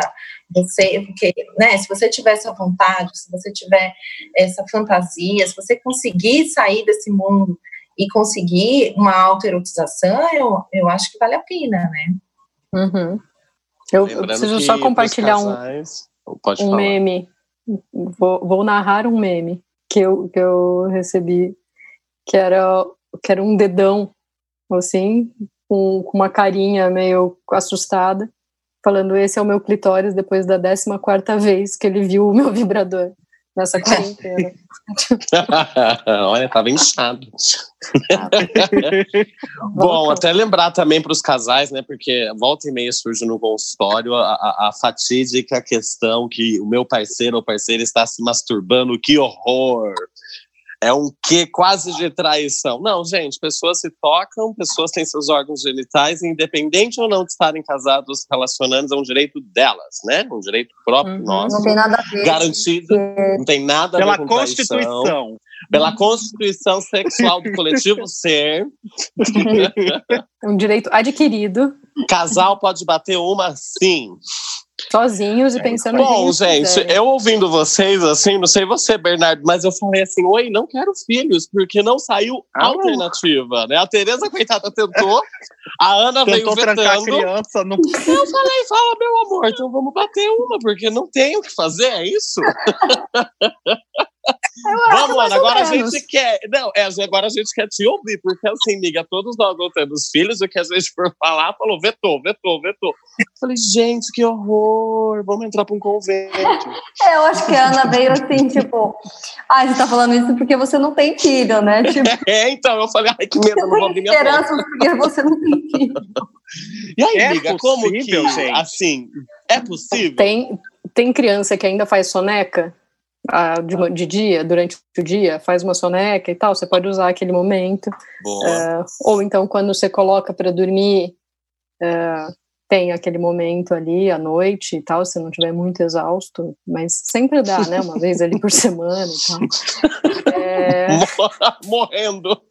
você, porque, né? Se você tiver essa vontade, se você tiver essa fantasia, se você conseguir sair desse mundo e conseguir uma autoerotização, eu, eu acho que vale a pena, né? Uhum. Eu, eu, preciso só compartilhar casais, um, um meme. Vou, vou narrar um meme que eu, que eu recebi, que era, que era um dedão assim, com, com uma carinha meio assustada, falando: Esse é o meu clitóris depois da 14 quarta vez que ele viu o meu vibrador nessa quarentena. Olha, tava inchado. Bom, até lembrar também para os casais, né? Porque volta e meia surge no consultório a, a, a, fatídica questão que o meu parceiro ou parceira está se masturbando, que horror! É um que quase de traição. Não, gente, pessoas se tocam, pessoas têm seus órgãos genitais, independente ou não de estarem casados, relacionando, é um direito delas, né? Um direito próprio uhum, nosso. Não tem nada a ver. Garantido, não tem nada a ver com Constituição. Traição. Pela Constituição Sexual do Coletivo Ser. É um direito adquirido. Casal pode bater uma sim. Sozinhos e pensando Bom, gente, eu ouvindo vocês, assim, não sei você, Bernardo, mas eu falei assim: oi, não quero filhos, porque não saiu ah, alternativa, né? A Tereza, coitada, tentou, a Ana tentou veio vetando. a criança no... Eu falei: fala, meu amor, então vamos bater uma, porque não tem o que fazer, é isso? Vamos, Ana, agora a gente quer. Não, é, agora a gente quer te ouvir, porque assim, amiga, todos nós não temos filhos, o que a gente for falar, falou, vetou, vetou, vetou. Falei, gente, que horror, vamos entrar para um convento. É, eu acho que a Ana veio assim, tipo, ah, você tá falando isso porque você não tem filho, né? Tipo, é, então, eu falei, ai, que medo, não vou abrir minha esperança porque você não tem filho. E aí, é amiga, possível, como que, gente? assim, é possível? Tem, tem criança que ainda faz soneca? De, de, dia, durante o dia, faz uma soneca e tal, você pode usar aquele momento. Uh, ou então, quando você coloca para dormir, uh, tem aquele momento ali à noite e tal, se não estiver muito exausto, mas sempre dá, né? Uma vez ali por semana e tal. É... Morrendo.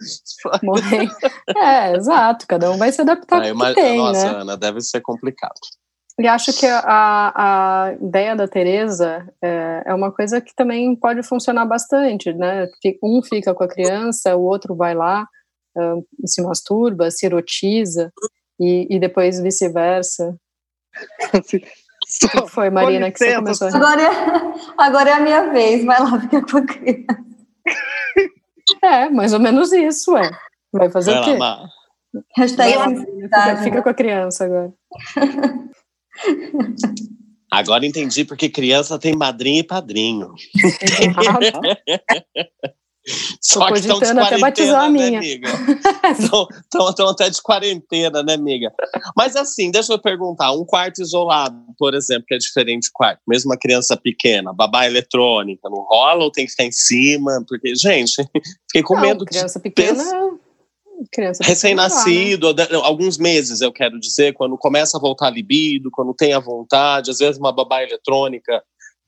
Morrendo. É, exato, cada um vai se adaptar ah, mas, tem, Nossa, né? Ana, deve ser complicado. E acho que a, a ideia da Teresa é, é, uma coisa que também pode funcionar bastante, né? Um fica com a criança, o outro vai lá, uh, se masturba, se erotiza, e, e depois vice-versa. foi, Marina, que você começou a rir? Agora é, agora é a minha vez, vai lá ficar com a criança. É, mais ou menos isso, é. Vai fazer vai o quê? Lá, Hashtag fica, fica com a criança agora. Agora entendi porque criança tem madrinha e padrinho. Só que estão de quarentena, até batizar a minha. né, amiga? Estão até de quarentena, né, amiga? Mas assim, deixa eu perguntar, um quarto isolado, por exemplo, que é diferente de quarto, mesmo uma criança pequena, babá eletrônica, não rola ou tem que estar em cima? Porque, gente, fiquei com não, medo criança de... pequena criança recém-nascido, né? alguns meses, eu quero dizer, quando começa a voltar a libido, quando tem a vontade, às vezes uma babá eletrônica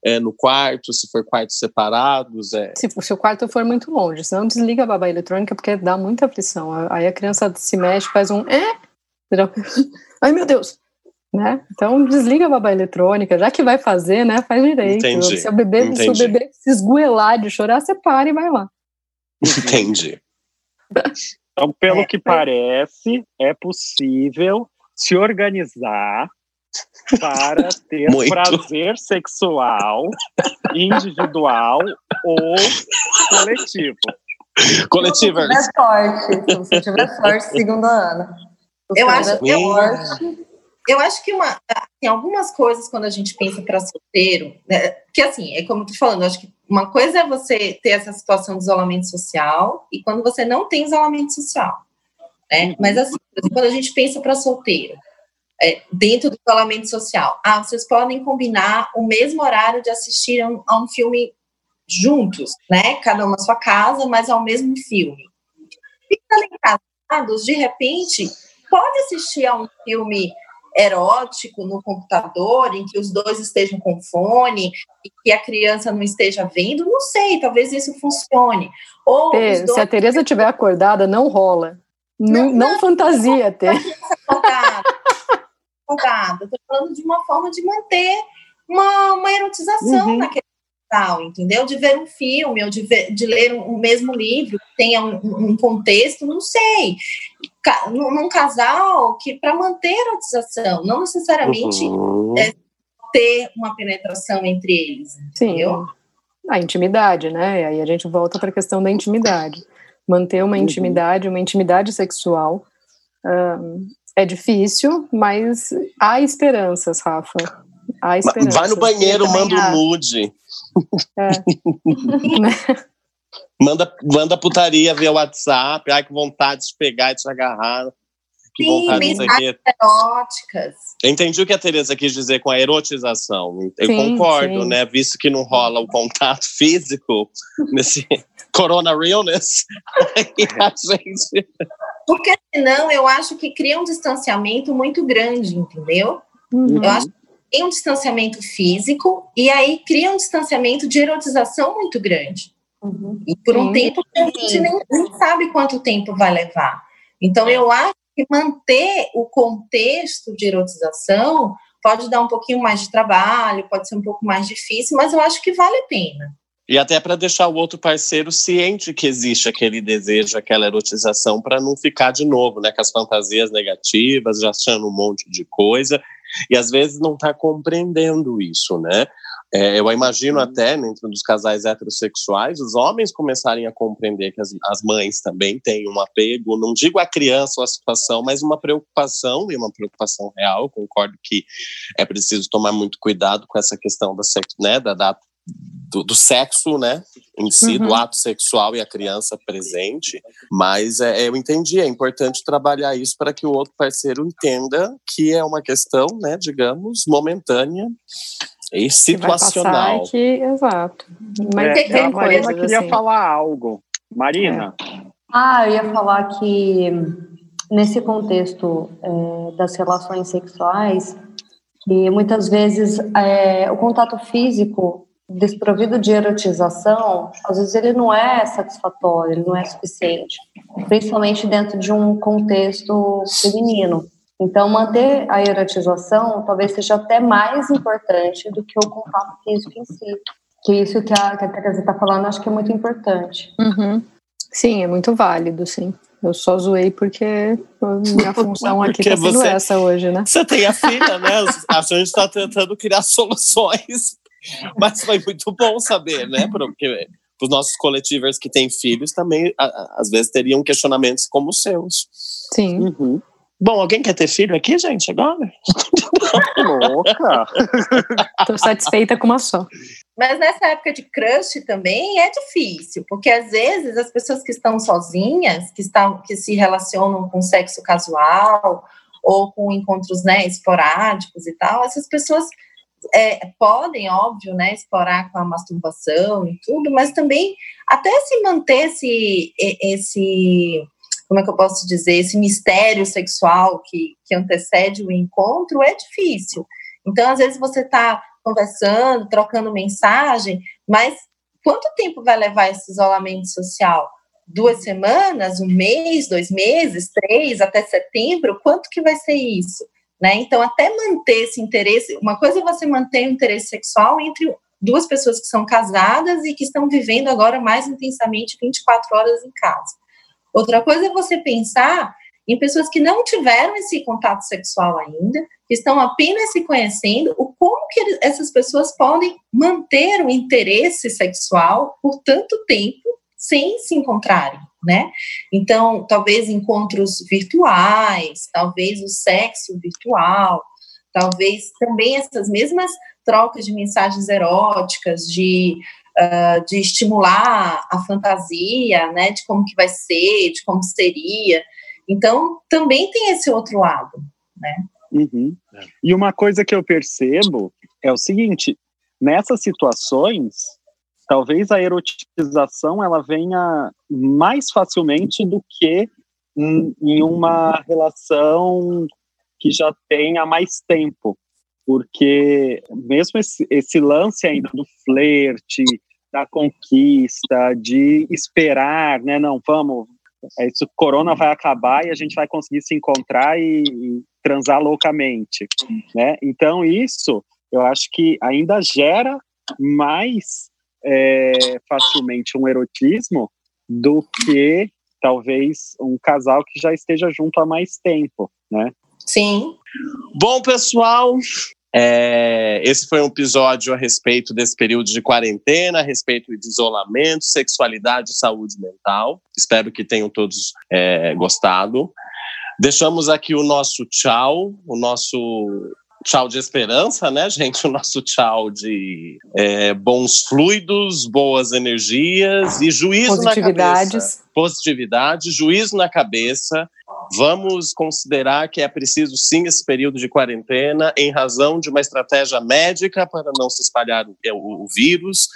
é, no quarto, se for quartos separados. É... Se o seu quarto for muito longe, senão desliga a babá eletrônica porque dá muita aflição. Aí a criança se mexe, faz um é, ai meu Deus, né? Então desliga a babá eletrônica, já que vai fazer, né? Faz direito. Entendi. Se o bebê, Entendi. se o bebê se esgoelar de chorar, você para e vai lá. Entendi. Então, pelo é, que parece, é possível se organizar para ter Muito. prazer sexual individual ou coletivo. Coletivo. Se tiver sorte, se você tiver sorte, segundo a Ana. Eu acho, eu, eu acho que uma, tem algumas coisas quando a gente pensa para solteiro, né, que assim, é como eu tô falando, eu acho que uma coisa é você ter essa situação de isolamento social e quando você não tem isolamento social, né? Uhum. Mas assim, quando a gente pensa para solteiro, é, dentro do isolamento social, ah, vocês podem combinar o mesmo horário de assistir a um, a um filme juntos, né? Cada um na sua casa, mas ao mesmo filme. Ficando casados, de repente, pode assistir a um filme erótico no computador, em que os dois estejam com fone e que a criança não esteja vendo, não sei, talvez isso funcione. Ou Tê, dois... Se a Tereza estiver acordada, não rola. Não, não, não fantasia, Tê. Acordada. Estou falando de uma forma de manter uma, uma erotização uhum. naquele tal, entendeu? De ver um filme ou de, ver, de ler um, um mesmo livro que tenha um, um contexto, não sei. Ca, num casal que para manter a erotização, não necessariamente uhum. é, ter uma penetração entre eles, entendeu? Sim. A intimidade, né? Aí a gente volta para a questão da intimidade. Manter uma uhum. intimidade, uma intimidade sexual um, é difícil, mas há esperanças, Rafa. Há esperanças. Vai no banheiro, manda o um nude. É. manda, manda putaria via WhatsApp. Ai, que vontade de pegar e te agarrar. Que Sim, vontade mensagens eróticas. Entendi o que a Tereza quis dizer com a erotização. Eu sim, concordo, sim. né? Visto que não rola o contato físico nesse corona realness, a gente... Porque senão eu acho que cria um distanciamento muito grande, entendeu? Uhum. Eu acho tem um distanciamento físico e aí cria um distanciamento de erotização muito grande. Uhum. E por um Sim. tempo que a gente nem, nem, sabe quanto tempo vai levar. Então, eu acho que manter o contexto de erotização pode dar um pouquinho mais de trabalho, pode ser um pouco mais difícil, mas eu acho que vale a pena. E até para deixar o outro parceiro ciente que existe aquele desejo, aquela erotização, para não ficar de novo, né, com as fantasias negativas, já achando um monte de coisa e às vezes não está compreendendo isso, né? É, eu imagino até, dentro dos casais heterossexuais, os homens começarem a compreender que as, as, mães também têm um apego, não digo a criança ou a situação, mas uma preocupação, e uma preocupação real. Eu concordo que é preciso tomar muito cuidado com essa questão da, né, da, da do, do, sexo, né, em si, uhum. do ato sexual e a criança presente, mas é, eu entendi, é importante trabalhar isso para que o outro parceiro entenda que é uma questão, né, digamos, momentânea e situacional. Que exato. Mas é, a Marina queria assim. falar algo. Marina. É. Ah, eu ia falar que nesse contexto é, das relações sexuais, que muitas vezes é, o contato físico desprovido de erotização, às vezes ele não é satisfatório, ele não é suficiente, principalmente dentro de um contexto feminino. Então, manter a erotização talvez seja até mais importante do que o contato físico em si. Que isso que a, que a Teresa está falando, acho que é muito importante. Uhum. Sim, é muito válido, sim. Eu só zoei porque minha função aqui está sendo você, essa hoje, né? Você tem a filha, né? A gente está tentando criar soluções Mas foi muito bom saber, né? Porque os nossos coletivos que têm filhos também, às vezes, teriam questionamentos como os seus. Sim. Uhum. Bom, alguém quer ter filho aqui, gente, agora? Louca! Tô satisfeita com uma só. Mas nessa época de crush também é difícil, porque às vezes as pessoas que estão sozinhas, que, estão, que se relacionam com sexo casual ou com encontros né, esporádicos e tal, essas pessoas é, podem, óbvio, né, explorar com a masturbação e tudo, mas também até se manter esse, esse como é que eu posso dizer, esse mistério sexual que, que antecede o encontro é difícil. Então, às vezes você está conversando, trocando mensagem, mas quanto tempo vai levar esse isolamento social? Duas semanas, um mês, dois meses, três, até setembro? Quanto que vai ser isso? Né? Então, até manter esse interesse, uma coisa é você manter o interesse sexual entre duas pessoas que são casadas e que estão vivendo agora mais intensamente 24 horas em casa. Outra coisa é você pensar em pessoas que não tiveram esse contato sexual ainda, que estão apenas se conhecendo, o como que essas pessoas podem manter o interesse sexual por tanto tempo sem se encontrarem né? Então, talvez encontros virtuais, talvez o sexo virtual, talvez também essas mesmas trocas de mensagens eróticas, de, uh, de estimular a fantasia, né? De como que vai ser, de como seria. Então, também tem esse outro lado, né? Uhum. E uma coisa que eu percebo é o seguinte: nessas situações, talvez a erotização ela venha mais facilmente do que em uma relação que já tem há mais tempo, porque mesmo esse, esse lance ainda do flerte, da conquista, de esperar, né? Não, vamos, isso corona vai acabar e a gente vai conseguir se encontrar e, e transar loucamente, né? Então isso, eu acho que ainda gera mais é, facilmente um erotismo do que talvez um casal que já esteja junto há mais tempo, né? Sim. Bom, pessoal, é, esse foi um episódio a respeito desse período de quarentena, a respeito de isolamento, sexualidade e saúde mental. Espero que tenham todos é, gostado. Deixamos aqui o nosso tchau, o nosso tchau de esperança, né, gente? O nosso tchau de é, bons fluidos, boas energias e juízo na cabeça. Positividade, juízo na cabeça. Vamos considerar que é preciso sim esse período de quarentena em razão de uma estratégia médica para não se espalhar o, o, vírus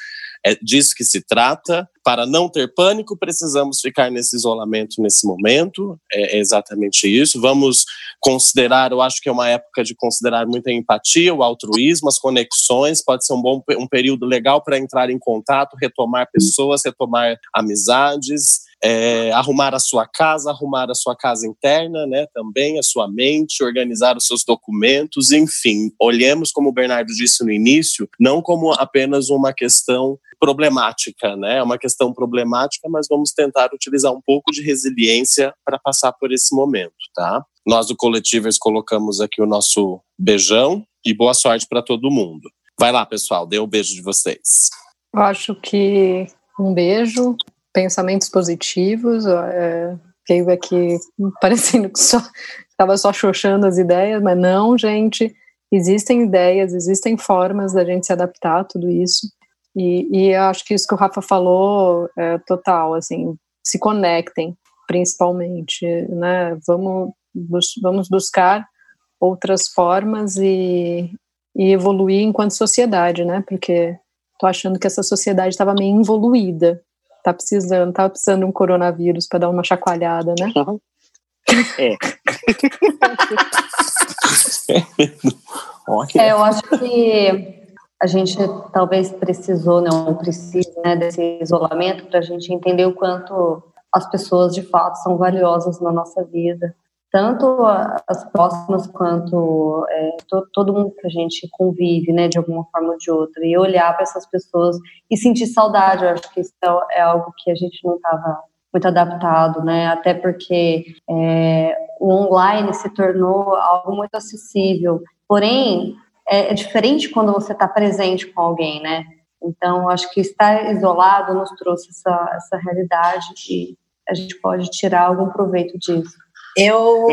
é disso que se trata. Para não ter pânico, precisamos ficar nesse isolamento nesse momento. É, é exatamente isso. Vamos considerar, eu acho que é uma época de considerar muita empatia, o altruísmo, as conexões. Pode ser um bom um período legal para entrar em contato, retomar pessoas, retomar amizades é, arrumar a sua casa, arrumar a sua casa interna, né, também a sua mente, organizar os seus documentos, enfim, olhemos como o Bernardo disse no início, não como apenas uma questão problemática, né, é uma questão problemática, mas vamos tentar utilizar um pouco de resiliência para passar por esse momento, tá? Nós do Coletivers colocamos aqui o nosso beijão e boa sorte para todo mundo. Vai lá, pessoal, dê o um beijo de vocês. Eu acho que um beijo pensamentos positivos, é, veio aqui parecendo que só estava só xoxando as ideias, mas não, gente, existem ideias, existem formas da gente se adaptar a tudo isso. E, e eu acho que isso que o Rafa falou é total, assim, se conectem, principalmente, né? Vamos, vamos buscar outras formas e, e evoluir enquanto sociedade, né? Porque tô achando que essa sociedade estava meio involuída Tá precisando, tava precisando de um coronavírus para dar uma chacoalhada, né? É. é, eu acho que a gente talvez precisou, não precisa, né, desse isolamento para a gente entender o quanto as pessoas de fato são valiosas na nossa vida. Tanto as próximas quanto é, to, todo mundo que a gente convive, né, de alguma forma ou de outra, e olhar para essas pessoas e sentir saudade, eu acho que isso é, é algo que a gente não estava muito adaptado, né, até porque é, o online se tornou algo muito acessível, porém, é, é diferente quando você está presente com alguém, né, então acho que estar isolado nos trouxe essa, essa realidade e a gente pode tirar algum proveito disso. Eu,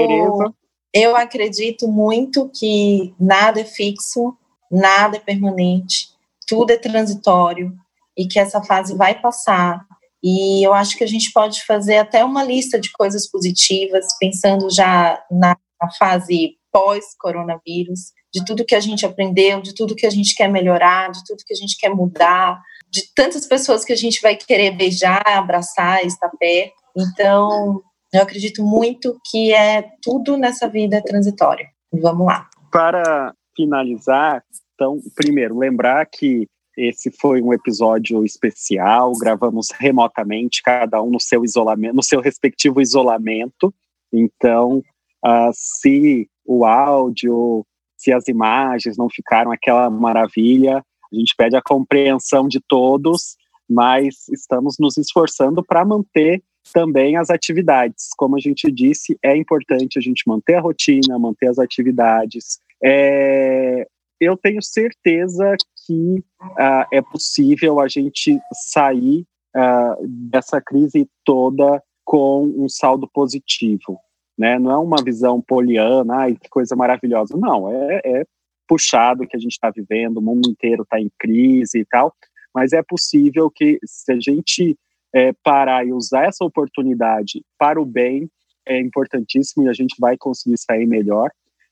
eu acredito muito que nada é fixo, nada é permanente, tudo é transitório e que essa fase vai passar. E eu acho que a gente pode fazer até uma lista de coisas positivas, pensando já na, na fase pós-coronavírus, de tudo que a gente aprendeu, de tudo que a gente quer melhorar, de tudo que a gente quer mudar, de tantas pessoas que a gente vai querer beijar, abraçar, estar perto. Então, eu acredito muito que é tudo nessa vida transitório. Vamos lá. Para finalizar, então, primeiro, lembrar que esse foi um episódio especial, gravamos remotamente, cada um no seu isolamento, no seu respectivo isolamento. Então, uh, se o áudio, se as imagens não ficaram aquela maravilha, a gente pede a compreensão de todos, mas estamos nos esforçando para manter também as atividades. Como a gente disse, é importante a gente manter a rotina, manter as atividades. É, eu tenho certeza que uh, é possível a gente sair uh, dessa crise toda com um saldo positivo. Né? Não é uma visão poliana, ai, que coisa maravilhosa. Não, é, é puxado que a gente está vivendo, o mundo inteiro está em crise e tal, mas é possível que se a gente é, parar e usar essa oportunidade para o bem é importantíssimo e a gente vai conseguir sair melhor.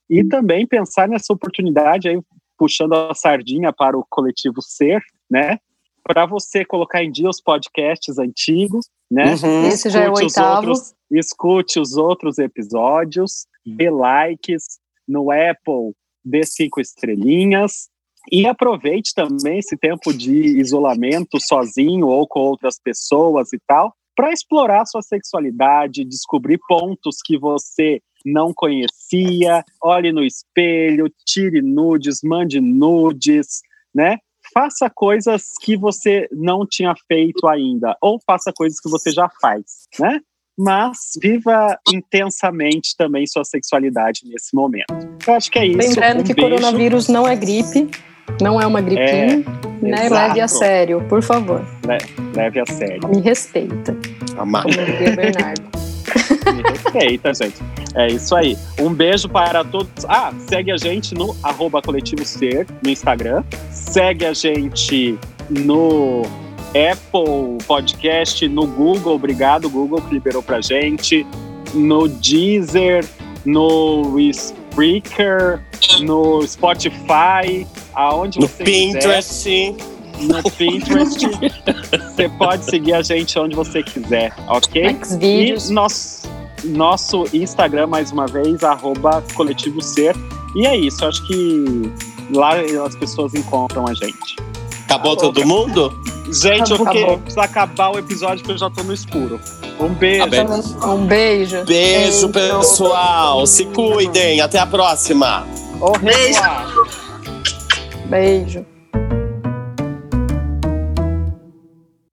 E também pensar nessa oportunidade aí, puxando a sardinha para o coletivo ser, né? para você colocar em dia os podcasts antigos, né? Uhum. Esse já é o oitavo. outros- escute os outros episódios, dê likes no Apple, dê cinco estrelinhas. E aproveite também esse tempo de isolamento sozinho ou com outras pessoas e tal, para explorar sua sexualidade, descobrir pontos que você não conhecia. Olhe no espelho, tire nudes, mande nudes, né? Faça coisas que você não tinha feito ainda, ou faça coisas que você já faz, né? Mas viva intensamente também sua sexualidade nesse momento. Eu acho que é isso. Lembrando Um que beijo. coronavírus não é gripe, não é uma gripinha, né? exato. Leve a sério, por favor. Leve a sério. Me respeita, Amar. como diria Bernardo. Me respeita, gente. É isso aí. Um beijo para todos. Ah, segue a gente no arroba coletivo ser no Instagram. Segue a gente no Apple Podcast, no Google. Obrigado, Google, que liberou pra gente. No Deezer, no Spreaker, no Spotify, aonde No você quiser Pinterest. no Pinterest. você pode seguir a gente onde você quiser, ok? E nosso, nosso Instagram, mais uma vez, arroba coletivo ser. E é isso, acho que lá as pessoas encontram a gente. Acabou todo mundo? Gente, eu Acabou. fiquei, Acabou. preciso acabar o episódio porque eu já tô no escuro. Um beijo. Tá. Um beijo. Beijo, pessoal. Se cuidem. Até a próxima. Revoir. Beijo.